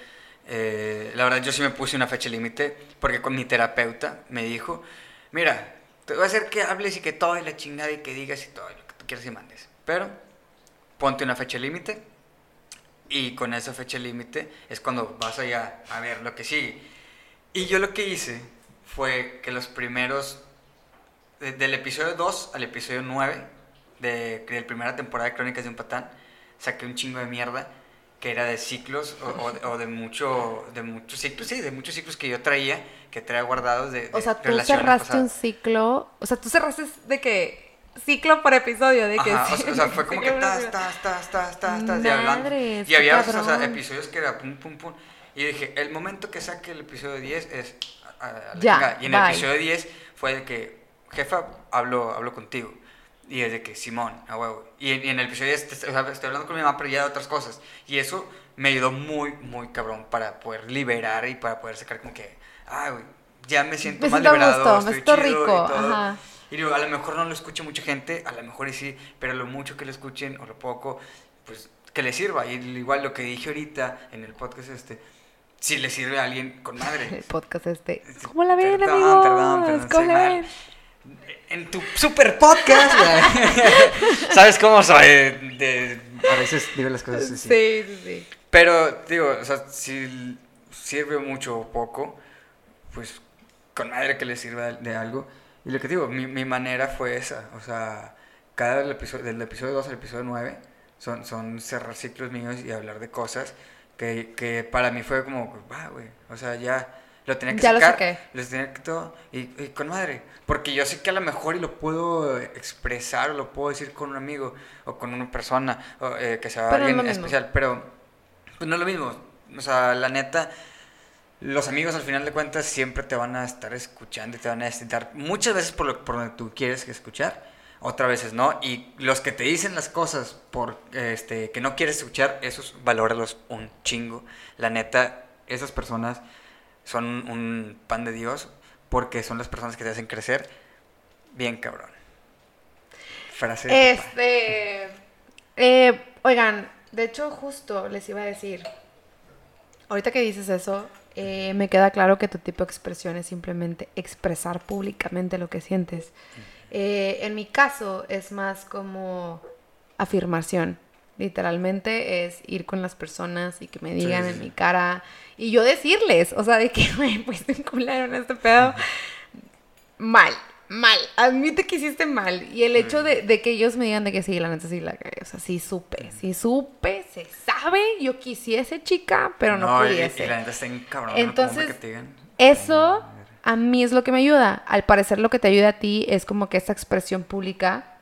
eh, la verdad, yo sí me puse una fecha límite porque con mi terapeuta me dijo: Mira, te voy a hacer que hables y que todo y la chingada y que digas y todo lo que tú quieras y mandes. Pero ponte una fecha límite y con esa fecha límite es cuando vas allá a ver lo que sigue. Y yo lo que hice fue que los primeros, de- del episodio 2 al episodio 9 de, de la primera temporada de Crónicas de un Patán, saqué un chingo de mierda que era de ciclos o, o de- o de mucho de muchos ciclos, sí, de muchos ciclos que yo traía, que traía guardados de, O de sea, tú cerraste un ciclo. O sea, tú cerraste de que ciclo por episodio, de que Ajá, o sí, sea, o sea, fue como que tas, tas, tas, tas, tas, tas, y hablando. Y había o sea, episodios que era pum, pum, pum. Y dije, el momento que saque el episodio 10 es. A- la Ya, chingada. Y en el bye. episodio 10 fue de que, jefa, hablo, hablo contigo. Y es de que, Simón, a huevo. Y en, y en el episodio 10 te- o sea, estoy hablando con mi mamá, pero ya de otras cosas. Y eso me ayudó muy, muy cabrón para poder liberar y para poder sacar como que, ah, güey, ya me siento Me más siento liberado. gusto, me estoy siento chido y rico, todo. ajá. Y digo, a lo mejor no lo escucha mucha gente, a lo mejor y sí, pero lo mucho que lo escuchen o lo poco, pues que les sirva. Y igual lo que dije ahorita en el podcast este, si le sirve a alguien con El madre. podcast este. ¿Cómo la ven, Perdón, amigos? perdón, perdón, ¿Cómo la ven? En tu super podcast. ¿sabes cómo soy? De- a veces digo las cosas así. Sí, sí, sí. Pero, digo, o sea, si sirve mucho o poco, pues con madre que le sirva de, de algo. Y lo que digo, mi, mi manera fue esa. O sea, cada episodio, del episodio 2 al episodio 9 son, son cerrar ciclos míos y hablar de cosas Que, que para mí fue como, va, güey. O sea, ya lo tenía que Ya lo sacar. saqué. Lo tenía que todo. Y, y con madre. Porque yo sé que a lo mejor y lo puedo expresar o lo puedo decir con un amigo o con una persona o, eh, que sea Pero no es alguien lo mismo. especial. Pero pues no es lo mismo. O sea, la neta, los amigos al final de cuentas siempre te van a estar escuchando y te van a necesitar muchas veces por, lo, por donde tú quieres escuchar, otras veces no. Y los que te dicen las cosas por este que no quieres escuchar, esos valóralos un chingo. La neta, esas personas son un, pan de Dios porque son las personas que te hacen crecer bien cabrón. Frase. Este. eh, oigan, de hecho, justo les iba a decir. Ahorita que dices eso, eh, me queda claro que tu tipo de expresión es simplemente expresar públicamente lo que sientes. Eh, en mi caso, es más como afirmación. Literalmente es ir con las personas y que me digan sí, en mi cara y yo decirles, o sea, de que me pusiste un culero en este pedo. Mal, mal. Admite que hiciste mal. Y el hecho de, de que ellos me digan de que sí, la neta sí la cagué. O sea, sí supe, sí supe, se sabe. Yo quisiese, chica, pero no, y- pudiese. Y, la neta está en cabrón. Entonces, que te digan. Eso a mí es lo que me ayuda. Al parecer lo que te ayuda a ti es como que esta expresión pública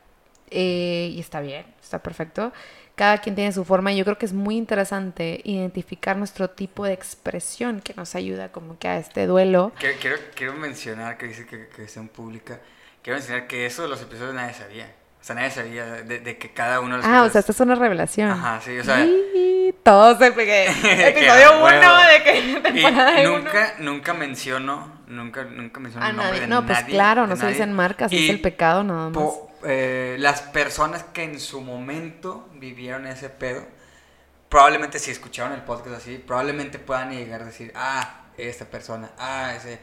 eh, y está bien, está perfecto. Cada quien tiene su forma y yo creo que es muy interesante identificar nuestro tipo de expresión que nos ayuda como que a este duelo. Quiero, quiero, mencionar que dice que, que en pública. Quiero mencionar que eso de los episodios nadie sabía. O sea, nadie sabía de, de que cada uno de los Ah, o sea, esta es una revelación. Ajá, sí, o sea- Y todo se pegué. Episodio a huevo. uno de que Y temporada uno. nunca, nunca menciono, nunca, nunca menciono el nombre nadie. de No, pues nadie, claro, de no se dicen marcas, es Y el pecado nada más. eh, las personas que en su momento vivieron ese pedo, probablemente si escucharon el podcast así, probablemente puedan llegar a decir, ah, esta persona, ah, ese.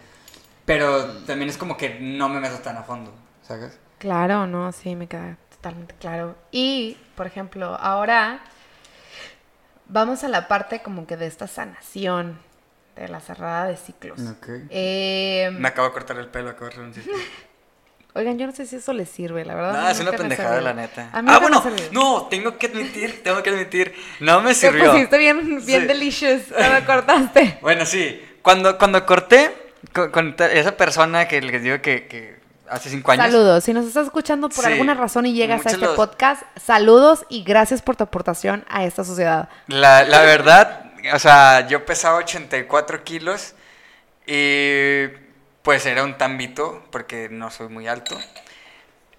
Pero también es como que no me meto tan a fondo, ¿sabes? Claro, no, sí, me queda totalmente claro. Y, por ejemplo, ahora vamos a la parte como que de esta sanación de la cerrada de ciclos. Ok. Eh, Me acabo de cortar el pelo, acabo de renunciar. oigan, yo no sé si eso les sirve, la verdad. No, es una pendejada, la neta. A mí Ah, bueno, no, tengo que admitir, tengo que admitir, no me Te sirvió. pusiste bien, bien Sí. delicious cuando cortaste. Bueno, sí, cuando, cuando corté con, esa persona que les digo que, que hace cinco años. Saludos. Si nos estás escuchando por Sí, alguna razón y llegas a este los- podcast, saludos y gracias por tu aportación a esta sociedad. La, la verdad, o sea, yo pesaba 84 kilos y pues era un tambito porque no soy muy alto.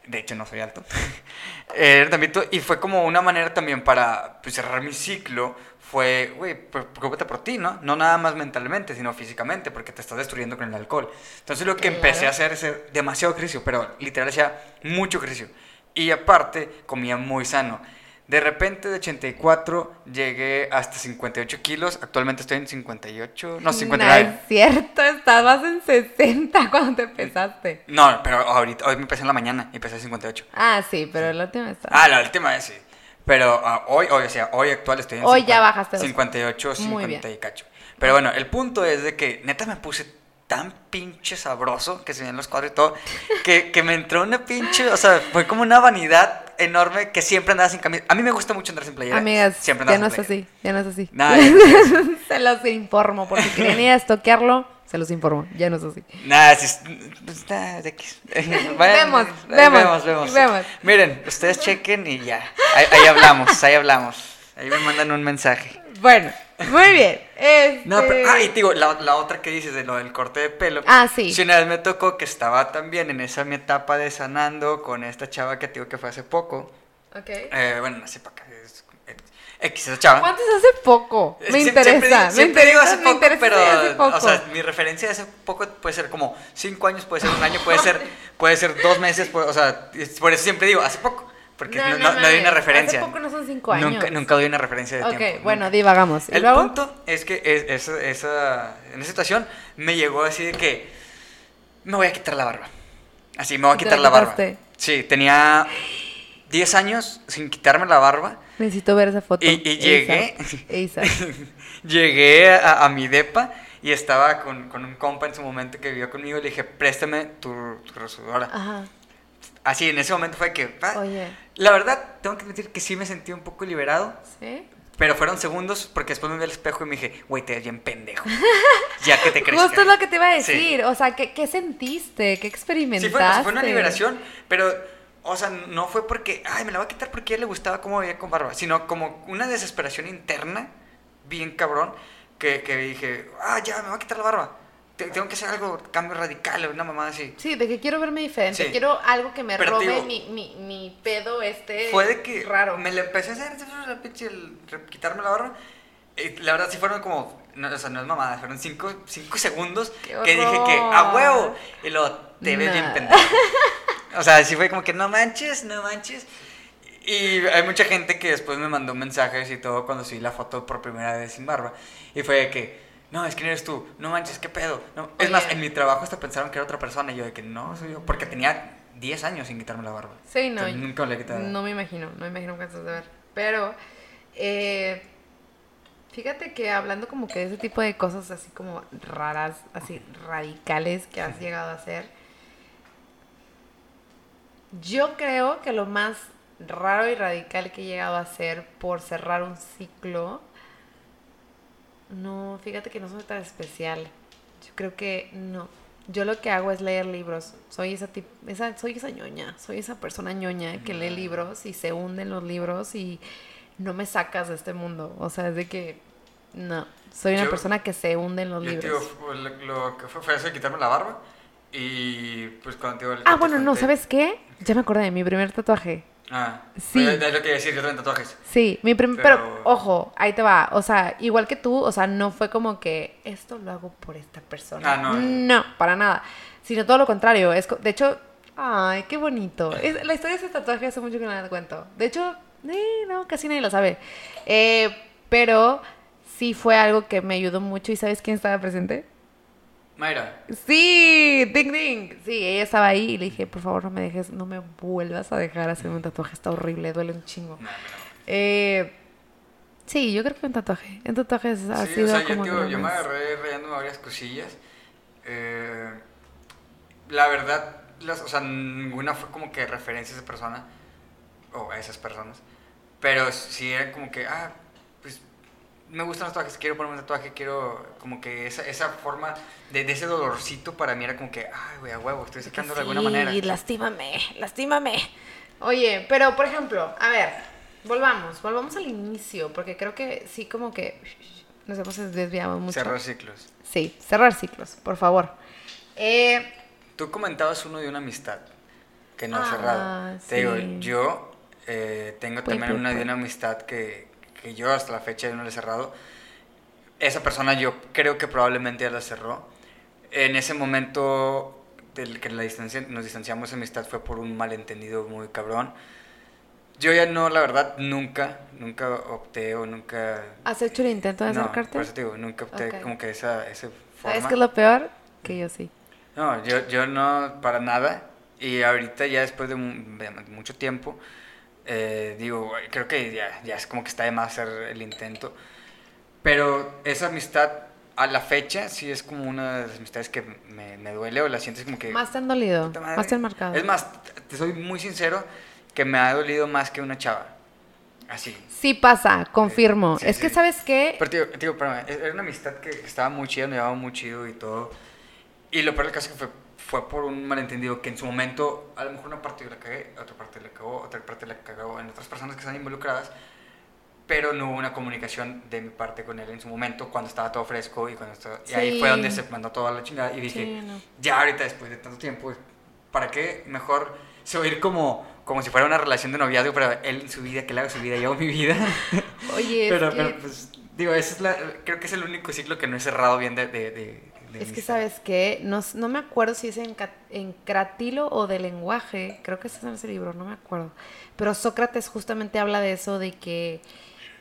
De hecho, no soy alto. Era un tambito y fue como una manera también para pues, cerrar mi ciclo. Fue, güey, pre- preocúpate por ti, ¿no? No nada más mentalmente, sino físicamente, porque te estás destruyendo con el alcohol. Entonces lo que empecé a hacer es demasiado ejercicio, pero literal hacía mucho ejercicio. Y aparte, comía muy sano. De repente, de 84, llegué hasta 58 kilos. Actualmente estoy en 58, no, No 59. es cierto, estabas en 60 cuando te pesaste. No, pero ahorita, hoy me pesé en la mañana y pesé 58. Ah, sí, pero la última vez. Ah, la última vez sí. Pero ah, hoy, hoy, o sea, hoy actual estoy en Hoy ya bajaste dos. 58, Muy 50 y cacho. Pero bueno, el punto es de que neta me puse tan pinche sabroso que se ven los cuadros y todo, que, que me entró una pinche, o sea, fue como una vanidad enorme que siempre andaba sin camisa. A mí me gusta mucho andar sin playera. Amigas, siempre ya no es así, ya no es así. Nada, se los informo, porque si querían ir a estoquearlo, se los informo, ya no es así. Nada, si es- pues, nada, de X. Vayan, Vemos, ahí vemos, vemos, vemos. vemos. Miren, ustedes chequen y ya. Ahí, ahí hablamos, ahí hablamos. Ahí me mandan un mensaje. Bueno, muy bien. Este... No, pero, ah, y te digo, la, la otra que dices de lo del corte de pelo. Ah, sí. Si una vez me tocó que estaba también en esa mi etapa de sanando con esta chava que te digo que fue hace poco. Ok. Eh, bueno, no sé para acá. es- X, esa chava. ¿Cuántos hace poco? Es Me interesa, siempre digo- me siempre digo interesa, hace me poco, interesa pero, hace poco. o sea, mi referencia de hace poco puede ser como cinco años, puede ser un año, puede ser, puede ser dos meses, puede- o sea, por eso siempre digo hace poco, porque no, no- no doy una referencia. Hace poco no son cinco años. Nunca, nunca doy una referencia de Ok, tiempo. bueno, nunca. divagamos. ¿Y El luego? punto es que es- esa, esa- en esa situación me llegó así de que me voy a quitar la barba. Así, me voy a ¿Y te quitar la la barba. Sí, tenía 10 años sin quitarme la barba. Necesito ver esa foto. Y- y llegué. Esa. Llegué a, a mi depa y estaba con, con un compa en su momento que vivió conmigo y le dije, préstame tu, tu. Ajá. Así, en ese momento fue que... ah, Oye. La verdad, tengo que admitir que sí me sentí un poco liberado. ¿Sí? Pero fueron segundos porque después me vi al espejo y me dije, güey, te ves bien pendejo. ya que te crees. Justo es lo que te iba a Sí. decir. O sea, ¿qué, qué sentiste? ¿Qué Sí, experimentaste? fue, o sea, fue una liberación, pero, o sea, no fue porque, ay, me la voy a quitar porque a ella le gustaba cómo veía con barba, sino como una desesperación interna, bien cabrón, que, que dije, ah, ya, me voy a quitar la barba. Te- Tengo que hacer algo, cambio radical, una mamada así. Sí, de que quiero verme diferente. Sí. Quiero algo que me Pero robe digo, mi, mi, mi pedo este Fue de que raro. me la empecé a hacer, la pinche, el- quitarme la barba. Y la verdad sí fueron como, no, o sea, no es mamada, fueron cinco, cinco segundos ¡Qué que dije que, a huevo, y luego te ves bien Nah. pendejo. O sea, sí fue como que no manches, no manches. Y hay mucha gente que después me mandó mensajes y todo cuando subí la foto por primera vez sin barba. Y fue de que, no, es que no eres tú, no manches, qué pedo. No. Es más, en mi trabajo hasta pensaron que era otra persona. Y yo de que no, soy yo. Porque tenía 10 años sin quitarme la barba. Sí, no. Entonces, nunca me la he quitado. No me imagino, no me imagino cuántos de ver. Pero, eh, fíjate que hablando como que de ese tipo de cosas así como raras, así radicales que has llegado a hacer, yo creo que lo más raro y radical que he llegado a hacer por cerrar un ciclo, no, fíjate que no soy tan especial. Yo creo que no. Yo lo que hago es leer libros. Soy esa, tip- esa soy esa ñoña, soy esa persona ñoña que lee libros y se hunde en los libros y no me sacas de este mundo. O sea, es de que no, soy una Yo- persona que se hunde en los Yo, libros. tío, lo, lo que fue, fue eso de quitarme la barba. Y pues cuando digo, ah, bueno, no, ¿sabes qué? Ya me acordé de mi primer tatuaje. Ah, Sí. Es lo que iba a decir, yo también tatuajes. Sí, mi pero... Pero- ojo, ahí te va. O sea, igual que tú, o sea, no fue como que esto lo hago por esta persona. Ah, no. No, para nada. Sino todo lo contrario. Es, de hecho, ay, qué bonito. Es- la historia de ese tatuaje hace mucho que no la cuento. De hecho, eh, no, casi nadie lo sabe. Eh, pero sí fue algo que me ayudó mucho. ¿Y sabes quién estaba presente? Mayra. Sí, ding ding. Sí, ella estaba ahí y le dije, por favor, no me dejes, no me vuelvas a dejar hacerme un tatuaje. Está horrible, duele un chingo. No, no, no. Eh, sí, yo creo que un tatuaje. En tatuajes ha Sí, sido o sea, yo, como tío, yo me agarré rayándome varias cosillas. Eh, la verdad, las, o sea, ninguna fue como que referencia a esa persona o a esas personas. Pero sí era como que, ah, pues me gustan los tatuajes, quiero ponerme un tatuaje, quiero como que esa, esa forma de, de ese dolorcito para mí era como que, ay, güey, a huevo, estoy sacando de alguna Sí, manera. lastímame, lastímame. Oye, pero por ejemplo, a ver, volvamos, volvamos al inicio, porque creo que sí como que nos hemos desviado mucho. Cerrar ciclos. Sí, cerrar ciclos, por favor. Eh, Tú comentabas uno de una amistad que no has Ah, cerrado. Te digo, sí. yo eh, tengo también una de una amistad que, que yo hasta la fecha no le he cerrado. Esa persona yo creo que probablemente ya la cerró. En ese momento del que la distancia, nos distanciamos de amistad fue por un malentendido muy cabrón. Yo ya no, la verdad, nunca, nunca opté o nunca... ¿Has hecho el intento de no, acercarte? por eso te digo, nunca opté como que esa, esa forma. ¿Sabes qué es lo peor? Que yo sí. No, yo, yo no, para nada. Y ahorita ya después de mucho tiempo, eh, digo, creo que ya, ya es como que está de más hacer el intento. Pero esa amistad, a la fecha, sí es como una de las amistades que me, me duele o la sientes como que... Más te han dolido, más te han marcado. Es más, te soy muy sincero, que me ha dolido más que una chava. Así. Sí pasa, confirmo. Sí, es que, sí. ¿sabes qué? Pero, tío, tío, espérame, era una amistad que estaba muy chida, me llevaba muy chido y todo. Y lo peor del caso es que fue, fue por un malentendido que en su momento, a lo mejor una parte yo la cagué, otra parte la cagó, otra parte la cagó en otras personas que están involucradas, pero no hubo una comunicación de mi parte con él en su momento, cuando estaba todo fresco y cuando estaba... Y ahí fue Sí. donde se mandó toda la chingada y dije, Sí, no. ya ahorita después de tanto tiempo, ¿para qué mejor se va a ir como, como si fuera una relación de noviazgo, pero él en su vida, que él haga su vida, yo mi vida? Oye, pero, es que, pero pues digo, ese es la, creo que es el único ciclo que no he cerrado bien de... de, de- de es que. ¿sabes qué? No, no me acuerdo si es en, en Cratilo o de lenguaje. Creo que ese es en ese libro, no me acuerdo. Pero Sócrates justamente habla de eso, de que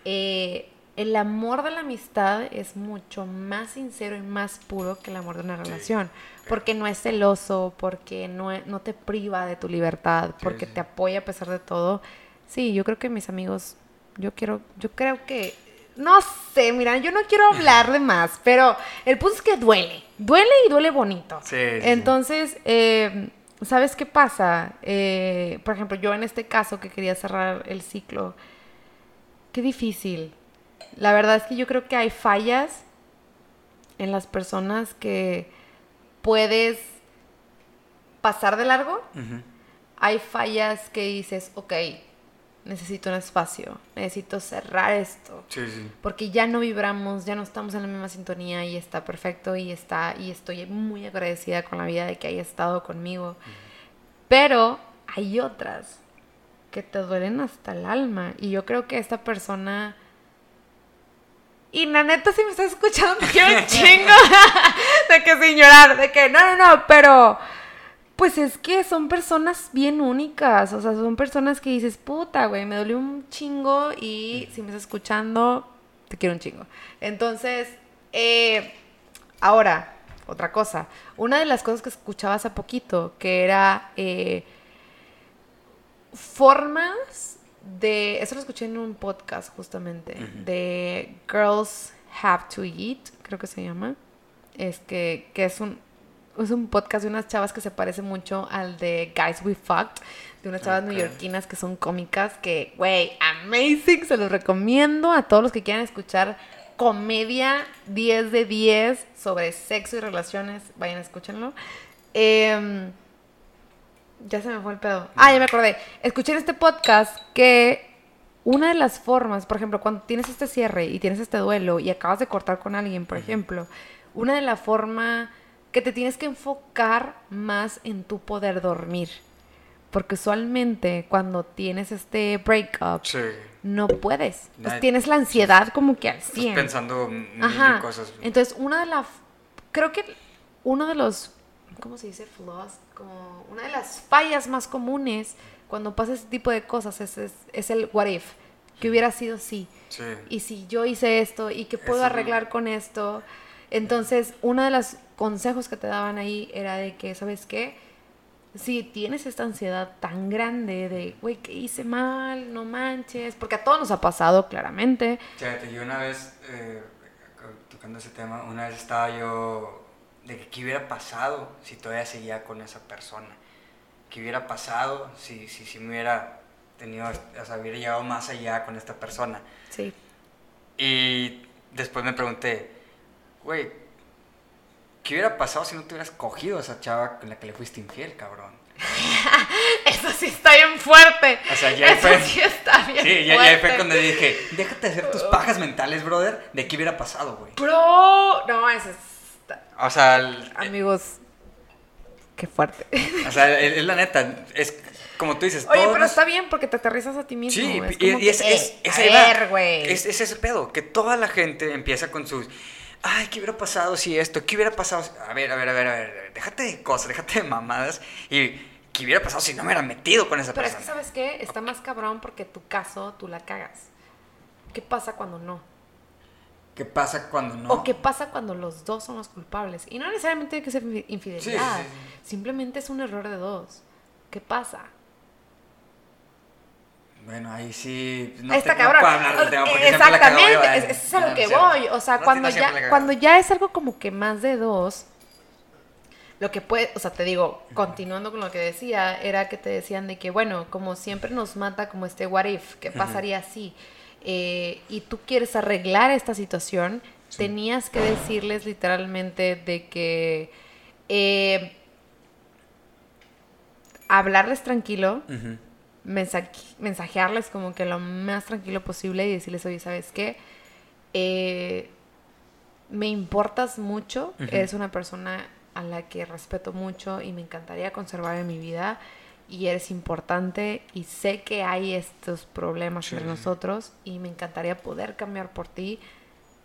eh, el amor de la amistad es mucho más sincero y más puro que el amor de una relación. Porque no es celoso, porque no, e- no te priva de tu libertad, porque sí. te apoya a pesar de todo. Sí, yo creo que mis amigos, yo quiero, yo creo que, no sé, mira, yo no quiero hablar de más, pero el punto es que duele, duele y duele bonito. Sí. Entonces, eh, ¿sabes qué pasa? Eh, por ejemplo, yo en este caso que quería cerrar el ciclo, qué difícil. La verdad es que yo creo que hay fallas en las personas que puedes pasar de largo. Hay fallas que dices, ok, necesito un espacio, necesito cerrar esto. Sí, sí. Porque ya no vibramos, ya no estamos en la misma sintonía y está perfecto y está y estoy muy agradecida con la vida de que haya estado conmigo. Pero hay otras que te duelen hasta el alma y yo creo que esta persona y la neta si me estás escuchando te quiero un chingo de que sin llorar, de que no, no, no, pero pues es que son personas bien únicas, o sea, son personas que dices, puta, güey, me dolió un chingo y si me estás escuchando, te quiero un chingo. Entonces, eh, ahora, otra cosa. Una de las cosas que escuchaba hace poquito, que era eh, formas de, eso lo escuché en un podcast justamente, de Girls Have to Eat, creo que se llama. Es que, que es un, es un podcast de unas chavas que se parece mucho al de Guys We Fucked, de unas chavas Ok. neoyorquinas que son cómicas, que, güey, amazing, se los recomiendo a todos los que quieran escuchar comedia 10 de 10 sobre sexo y relaciones, vayan, escúchenlo. Em, ya se me fue el pedo. Ah, ya me acordé. Escuché en este podcast que una de las formas, por ejemplo, cuando tienes este cierre y tienes este duelo y acabas de cortar con alguien, por ejemplo, una de las formas que te tienes que enfocar más en tu poder dormir. Porque usualmente cuando tienes este breakup, Sí. no puedes. Pues tienes la ansiedad como que al Estás 100. pensando mil Ajá. cosas. Entonces, una de las. Creo que uno de los. ¿Cómo se dice? Flaws. Como una de las fallas más comunes cuando pasa ese tipo de cosas es, es, es el what if. Que hubiera sido sí. Sí. Y si yo hice esto y que puedo Eso- arreglar con esto. Entonces, uno de los consejos que te daban ahí era de que, ¿sabes qué? Si tienes esta ansiedad tan grande de, güey, ¿qué hice mal? No manches. Porque a todos nos ha pasado, claramente. Fíjate, yo una vez, eh, tocando ese tema, una vez estaba yo de que qué hubiera pasado si todavía seguía con esa persona. ¿Qué hubiera pasado si, si, si me hubiera tenido, o sea, hubiera llegado más allá con esta persona? Sí. Y después me pregunté, güey, ¿qué hubiera pasado si no te hubieras cogido a esa chava con la que le fuiste infiel, cabrón? Eso sí está bien fuerte. O sea, ya Eso fue- sí está bien Sí, ya, fuerte. ya fue cuando dije, déjate hacer tus pajas mentales, brother, de qué hubiera pasado, güey. Bro, no, eso está... O sea, el- Amigos, qué fuerte. O sea, es, la neta, es como tú dices, Oye, todos pero está bien porque te aterrizas a ti mismo. Sí, es y, como y que, es, es, eh, es a ver, güey. Es, es ese pedo, que toda la gente empieza con sus, ay, ¿qué hubiera pasado si esto? ¿Qué hubiera pasado? si-?" A ver, a ver, a ver, a ver, déjate de cosas, déjate de mamadas y ¿qué hubiera pasado si no me hubiera metido con esa Pero es persona? que, ¿sabes qué? Está más cabrón porque tu caso tú la cagas. ¿Qué pasa cuando no? ¿Qué pasa cuando no? O qué pasa cuando los dos son los culpables. Y no necesariamente tiene que ser infi- infidelidad. Sí, sí, sí. Simplemente es un error de dos. ¿Qué pasa? Bueno, ahí sí, no, está te, no cabrón. puedo hablar del tema porque siempre la Exactamente, yo, es, es a No, lo que voy. O sea, No, cuando no, la ya, cuando ya es algo como que más de dos, lo que puede, o sea, te digo, continuando con lo que decía, era que te decían de que, bueno, como siempre nos mata como este what if, ¿qué pasaría si? Eh, y tú quieres arreglar esta situación, tenías que decirles literalmente de que eh, hablarles tranquilo, Ujú. Mensa- mensajearles como que lo más tranquilo posible y decirles, oye, ¿sabes qué? Eh, me importas mucho, Ujú. eres una persona a la que respeto mucho y me encantaría conservar en mi vida y eres importante y sé que hay estos problemas Sí, entre nosotros y me encantaría poder cambiar por ti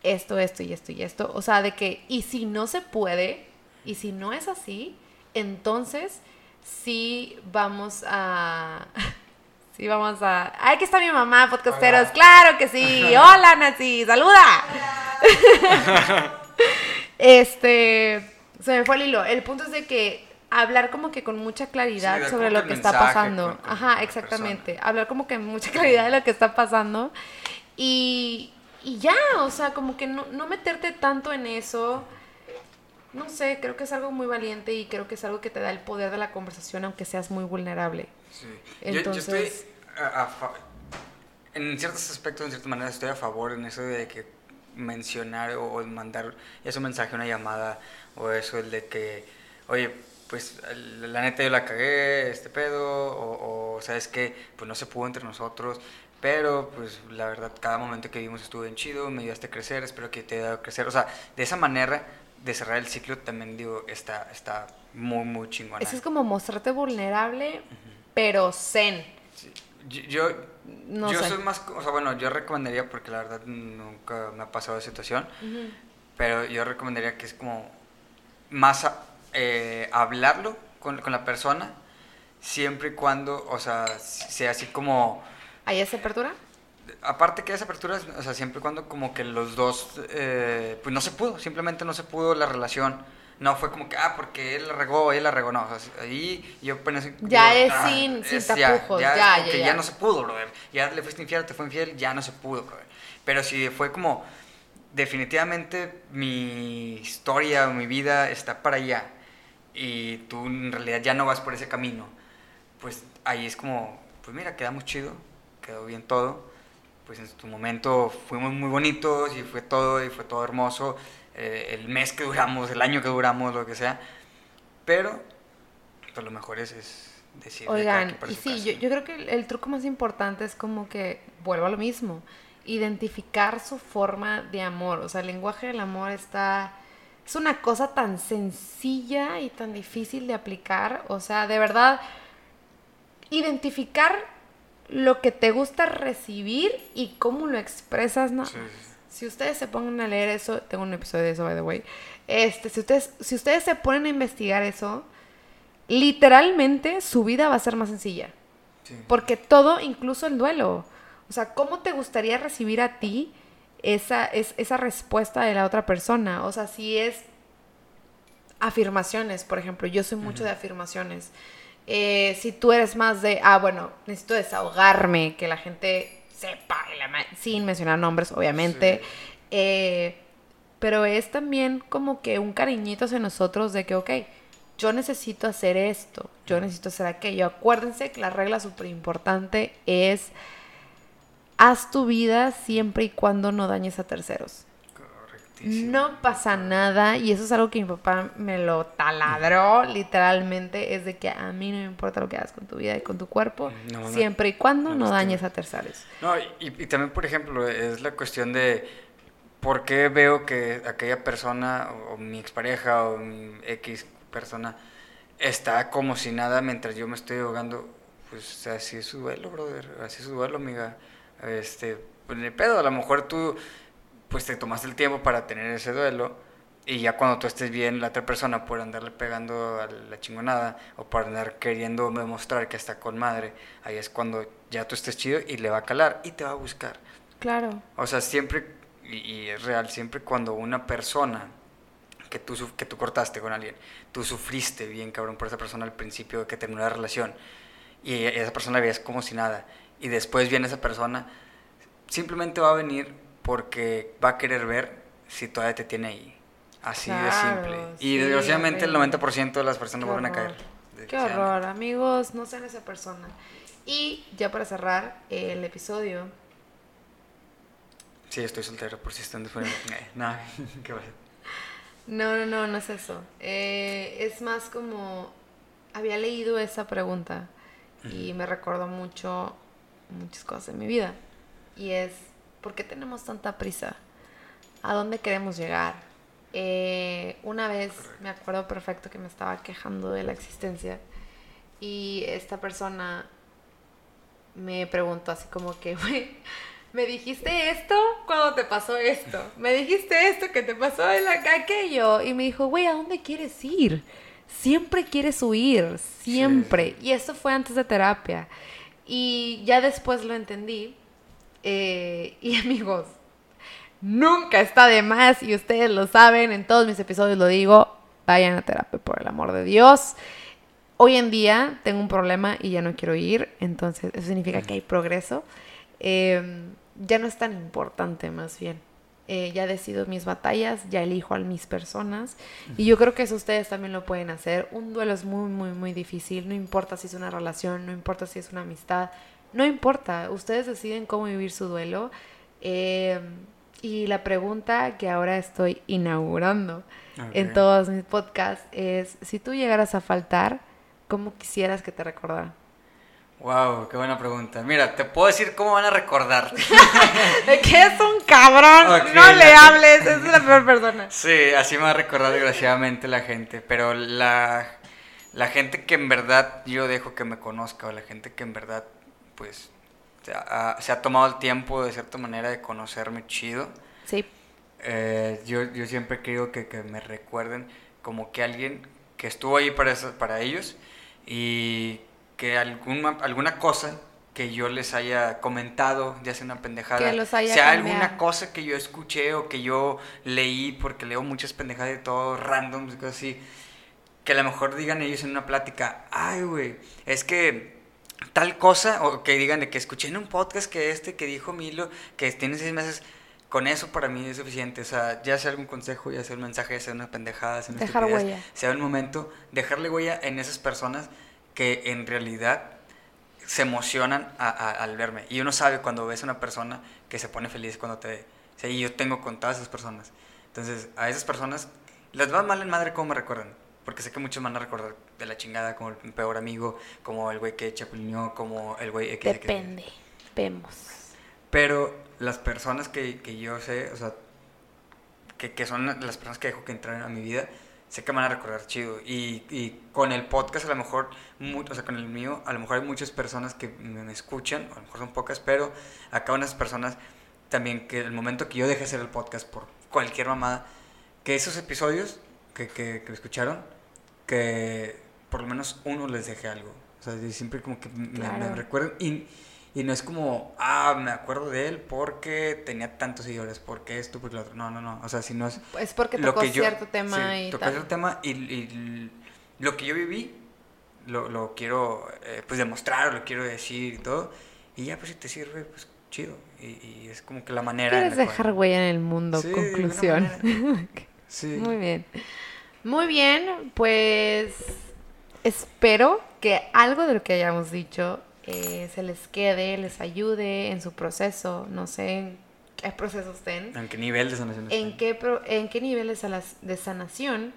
esto, esto y esto y esto. O sea, de que, y si no se puede, y si no es así, entonces sí vamos a... Sí, vamos a... ¡Ay, que está mi mamá, podcasteros! Hola. ¡Claro que sí! ¡Hola, Nancy! ¡Saluda! este... Se me fue el hilo. El punto es de que hablar como que con mucha claridad Sí, sobre lo que está pasando. con- Ajá, exactamente. Hablar como que con mucha claridad de lo que está pasando. Y, y ya, o sea, como que no, no meterte tanto en eso. No sé, creo que es algo muy valiente y creo que es algo que te da el poder de la conversación, aunque seas muy vulnerable. Sí. Yo- estoy a- a en ciertos aspectos, en ciertas maneras, estoy a favor en eso de que mencionar o, o mandar ese mensaje, una llamada, o eso, el de que, oye, pues la neta yo la cagué, este pedo, o, o sabes que, pues no se pudo entre nosotros, pero pues la verdad, cada momento que vivimos estuvo bien chido, me ayudaste a crecer, espero que te haya a crecer, o sea, de esa manera de cerrar el ciclo también digo, está, está muy, muy chingona. Eso es como mostrarte vulnerable, pero zen. Yo, yo, No yo sé. soy más, o sea, bueno, yo recomendaría, porque la verdad nunca me ha pasado esa situación, pero yo recomendaría que es como más eh, hablarlo con, con la persona, siempre y cuando, o sea, sea así como, ¿Hay esa apertura? aparte que esa apertura, o sea, siempre y cuando como que los dos, eh, pues no se pudo, simplemente no se pudo la relación. No fue como que, ah, porque él la regó, él la regó, no. o sea, ahí yo apenas... Ya yo, es ah, sin- sin es tapujos, ya, ya, ya, ya. ya no se pudo, brother. Ya le fuiste infiel, te fue infiel, ya no se pudo, brother. Pero si fue como, definitivamente mi historia o mi vida está para allá y tú en realidad ya no vas por ese camino, pues ahí es como, pues mira, quedamos chido, quedó bien todo, pues en su momento fuimos muy bonitos y fue todo y fue todo hermoso, eh, el mes que duramos, el año que duramos, lo que sea, pero pues lo mejor es, es decir Oigan, y sí, yo, yo creo que el, el truco más importante es como que, vuelvo a lo mismo, identificar su forma de amor. O sea, el lenguaje del amor está... Es una cosa tan sencilla y tan difícil de aplicar. O sea, de verdad, identificar lo que te gusta recibir y cómo lo expresas. No, sí. Si ustedes se pongan a leer eso, tengo un episodio de eso, by the way. Este, si ustedes, si ustedes se ponen a investigar eso, literalmente su vida va a ser más sencilla. Sí. Porque todo, incluso el duelo. O sea, ¿cómo te gustaría recibir a ti esa, es, esa respuesta de la otra persona? O sea, si es afirmaciones, por ejemplo, yo soy mucho de afirmaciones. Eh, si tú eres más de, ah, bueno, necesito desahogarme, que la gente sepa, sin mencionar nombres, obviamente. Sí. Eh, pero es también como que un cariñito hacia nosotros de que, ok, yo necesito hacer esto, yo necesito hacer aquello. Acuérdense que la regla súper importante es, haz tu vida siempre y cuando no dañes a terceros. No pasa nada, y eso es algo que mi papá me lo taladró literalmente, es de que a mí no me importa lo que hagas con tu vida y con tu cuerpo, No, no, siempre y cuando no no, dañes a terceros. No, y, y también, por ejemplo, es la cuestión de por qué veo que aquella persona, o, o mi expareja, o mi X persona, está como si nada mientras yo me estoy ahogando. Pues así es su duelo, brother. Así es su duelo, amiga. Este, pues ni pedo. A lo mejor tú, pues te tomaste el tiempo para tener ese duelo. Y ya cuando tú estés bien, la otra persona por andarle pegando a la chingonada o por andar queriendo demostrar que está con madre, ahí es cuando ya tú estés chido y le va a calar y te va a buscar. Claro. O sea, siempre, y, y es real, siempre cuando una persona que tú, que tú cortaste con alguien, tú sufriste bien cabrón por esa persona al principio de que terminó la relación y esa persona la veías como si nada y después viene esa persona, simplemente va a venir porque va a querer ver si todavía te tiene ahí. Así de simple. sí, Y desgraciadamente el horrible. 90% de las personas van a caer. Qué horror, amigos, no sean esa persona. Y ya para cerrar el episodio, Sí, estoy soltero por si están disponibles. Eh, no, qué bueno. no, no, no, no es eso. Eh, es más como, había leído esa pregunta y me recordó mucho muchas cosas en mi vida. Y es, ¿por qué tenemos tanta prisa? ¿A dónde queremos llegar? Eh, una vez me acuerdo perfecto que me estaba quejando de la existencia y esta persona me preguntó así como que, güey, me dijiste esto cuando te pasó esto. Me dijiste esto que te pasó en la aquello. Y me dijo, güey, ¿a dónde quieres ir? Siempre quieres huir, siempre. Y eso fue antes de terapia. Y ya después lo entendí. Eh, y amigos, nunca está de más, y ustedes lo saben, en todos mis episodios lo digo, vayan a terapia por el amor de Dios. Hoy en día tengo un problema y ya no quiero ir, entonces eso significa que hay progreso. Eh, ya no es tan importante más bien. Eh, ya decido mis batallas, ya elijo a mis personas y yo creo que eso ustedes también lo pueden hacer. Un duelo es muy, muy, muy difícil, no importa si es una relación, no importa si es una amistad, no importa, ustedes deciden cómo vivir su duelo. Eh, y la pregunta que ahora estoy inaugurando en todos mis podcasts es, si tú llegaras a faltar, ¿cómo quisieras que te recordara? Wow, qué buena pregunta. Mira, te puedo decir cómo van a recordar. ¿De qué es un cabrón? No le hables, es la peor persona. Sí, así me va a recordar desgraciadamente la gente, pero la, la gente que en verdad yo dejo que me conozca, o la gente que en verdad, pues, se ha, se ha tomado el tiempo de cierta manera de conocerme chido, Sí, eh, yo, yo siempre querido que, que me recuerden como que alguien que estuvo ahí para, eso- para ellos y que alguna, alguna cosa que yo les haya comentado, ya sea una pendejada, Que los haya sea cambiado. alguna cosa que yo escuché o que yo leí, porque leo muchas pendejadas de todo, random, cosas así, que a lo mejor digan ellos en una plática, ay, güey, es que tal cosa, o que digan de que escuché en un podcast que este, que dijo Milo, que tiene seis meses, con eso para mí es suficiente, o sea, ya sea algún consejo, ya sea un mensaje, ya sea una pendejada, sea una Dejar huella. sea un momento, dejarle huella en esas personas que en realidad se emocionan a- a- al verme. Y uno sabe cuando ves a una persona que se pone feliz cuando te ve. O sea, y yo tengo con todas esas personas. Entonces, a esas personas les va mal en madre cómo me recuerdan. Porque sé que muchos van a recordar de la chingada, como el peor amigo, como el güey que chapulineó, como el güey depende. Vemos. Pero las personas que, que yo sé, o sea, que, que son las personas que dejo que entran a mi vida, sé que me van a recordar chido. Y, y con el podcast, a lo mejor, mu- o sea, con el mío, a lo mejor hay muchas personas que me, me escuchan, a lo mejor son pocas, pero acá unas personas también que el momento que yo dejé hacer el podcast por cualquier mamada, que esos episodios que, que, que escucharon, que por lo menos uno les dejé algo. O sea, siempre como que me, me Claro. recuerdan. Y, y no es como, ah, me acuerdo de él porque tenía tantos seguidores, porque esto, porque lo otro. No, no, no. O sea, si no es Es porque lo tocó que yo- cierto tema sí, y tocó tal. cierto tema y, y lo que yo viví lo, lo quiero eh, pues demostrar, lo quiero decir y todo. Y ya pues si te sirve, pues chido. Y, y es como que la manera. Quieres la cual- dejar huella en el mundo, Sí, conclusión. Sí. Muy bien. Muy bien, pues espero que algo de lo que hayamos dicho eh, se les quede, les ayude en su proceso. No sé en qué proceso estén. ¿En qué nivel de sanación ¿En están? qué, pro- ¿En qué niveles de sanación?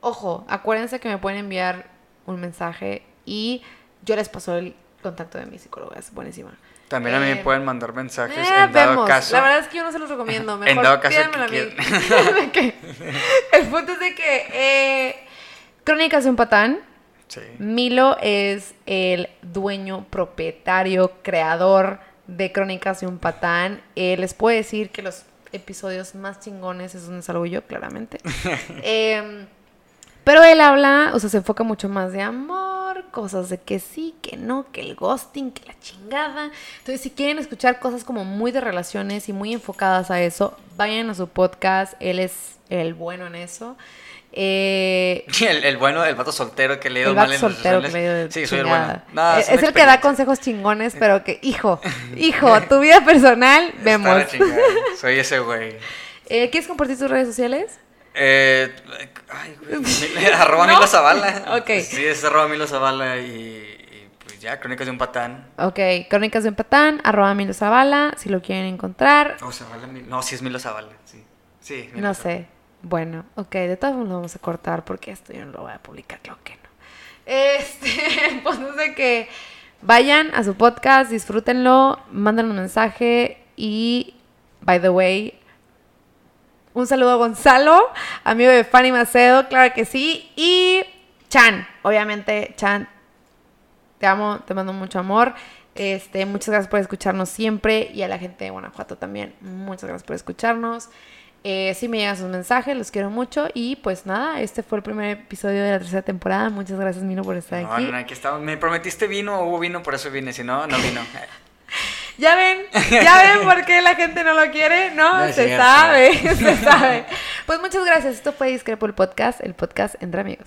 Ojo, acuérdense que me pueden enviar un mensaje y yo les paso el contacto de mi psicóloga. Es buenísima. También a mí me Eh, pueden mandar mensajes Eh, en dado vemos. caso. La verdad es que yo no se los recomiendo. Mejor En dado caso que a mí. El punto es de que eh, Crónicas de un patán. Sí. Milo es el dueño, propietario, creador de Crónicas de un patán. Eh, les puedo decir que los episodios más chingones es donde salgo yo, claramente. Em, pero él habla, o sea, se enfoca mucho más de amor, cosas de que sí, que no, que el ghosting, que la chingada. Entonces, si quieren escuchar cosas como muy de relaciones y muy enfocadas a eso, vayan a su podcast. Él es el bueno en eso. Eh, El, el bueno, el vato soltero que le dio mal en soltero que relaciones. le dio Sí, soy el bueno. No, es el que da consejos chingones, pero que, hijo, hijo, tu vida personal, vemos. Soy ese güey. Eh, ¿Quieres compartir tus redes sociales? Eh, ay, güey. arroba ¿No? Milo Zavala. Sí, es arroba Milo Zavala y, pues ya, Crónicas de un Patán. Ok, Crónicas de un Patán, arroba Milo Zavala, si lo quieren encontrar. Oh, Zavala, no, sí es Milo Zavala, sí. Sí, Milo No Zavala. sé. Bueno, ok, de todas formas lo vamos a cortar porque esto yo no lo voy a publicar, claro que no. Este, el punto es de que vayan a su podcast, disfrútenlo, manden un mensaje y, by the way, un saludo a Gonzalo, amigo de Fanny Macedo, claro que sí, y Chan, obviamente, Chan, te amo, te mando mucho amor. Este, muchas gracias por escucharnos siempre y a la gente de Guanajuato también. Muchas gracias por escucharnos. Eh, sí me llegan sus mensajes, los quiero mucho y pues nada, este fue el primer episodio de la tercera temporada. Muchas gracias Mino por estar No, aquí. no, aquí estamos. Me prometiste vino, hubo vino, por eso vine. Si no, no vino. Ya ven, ya ven por qué la gente no lo quiere, ¿no? Se cierto. sabe, se sabe. Pues muchas gracias. Esto fue Discrepo el podcast, el podcast entre amigos.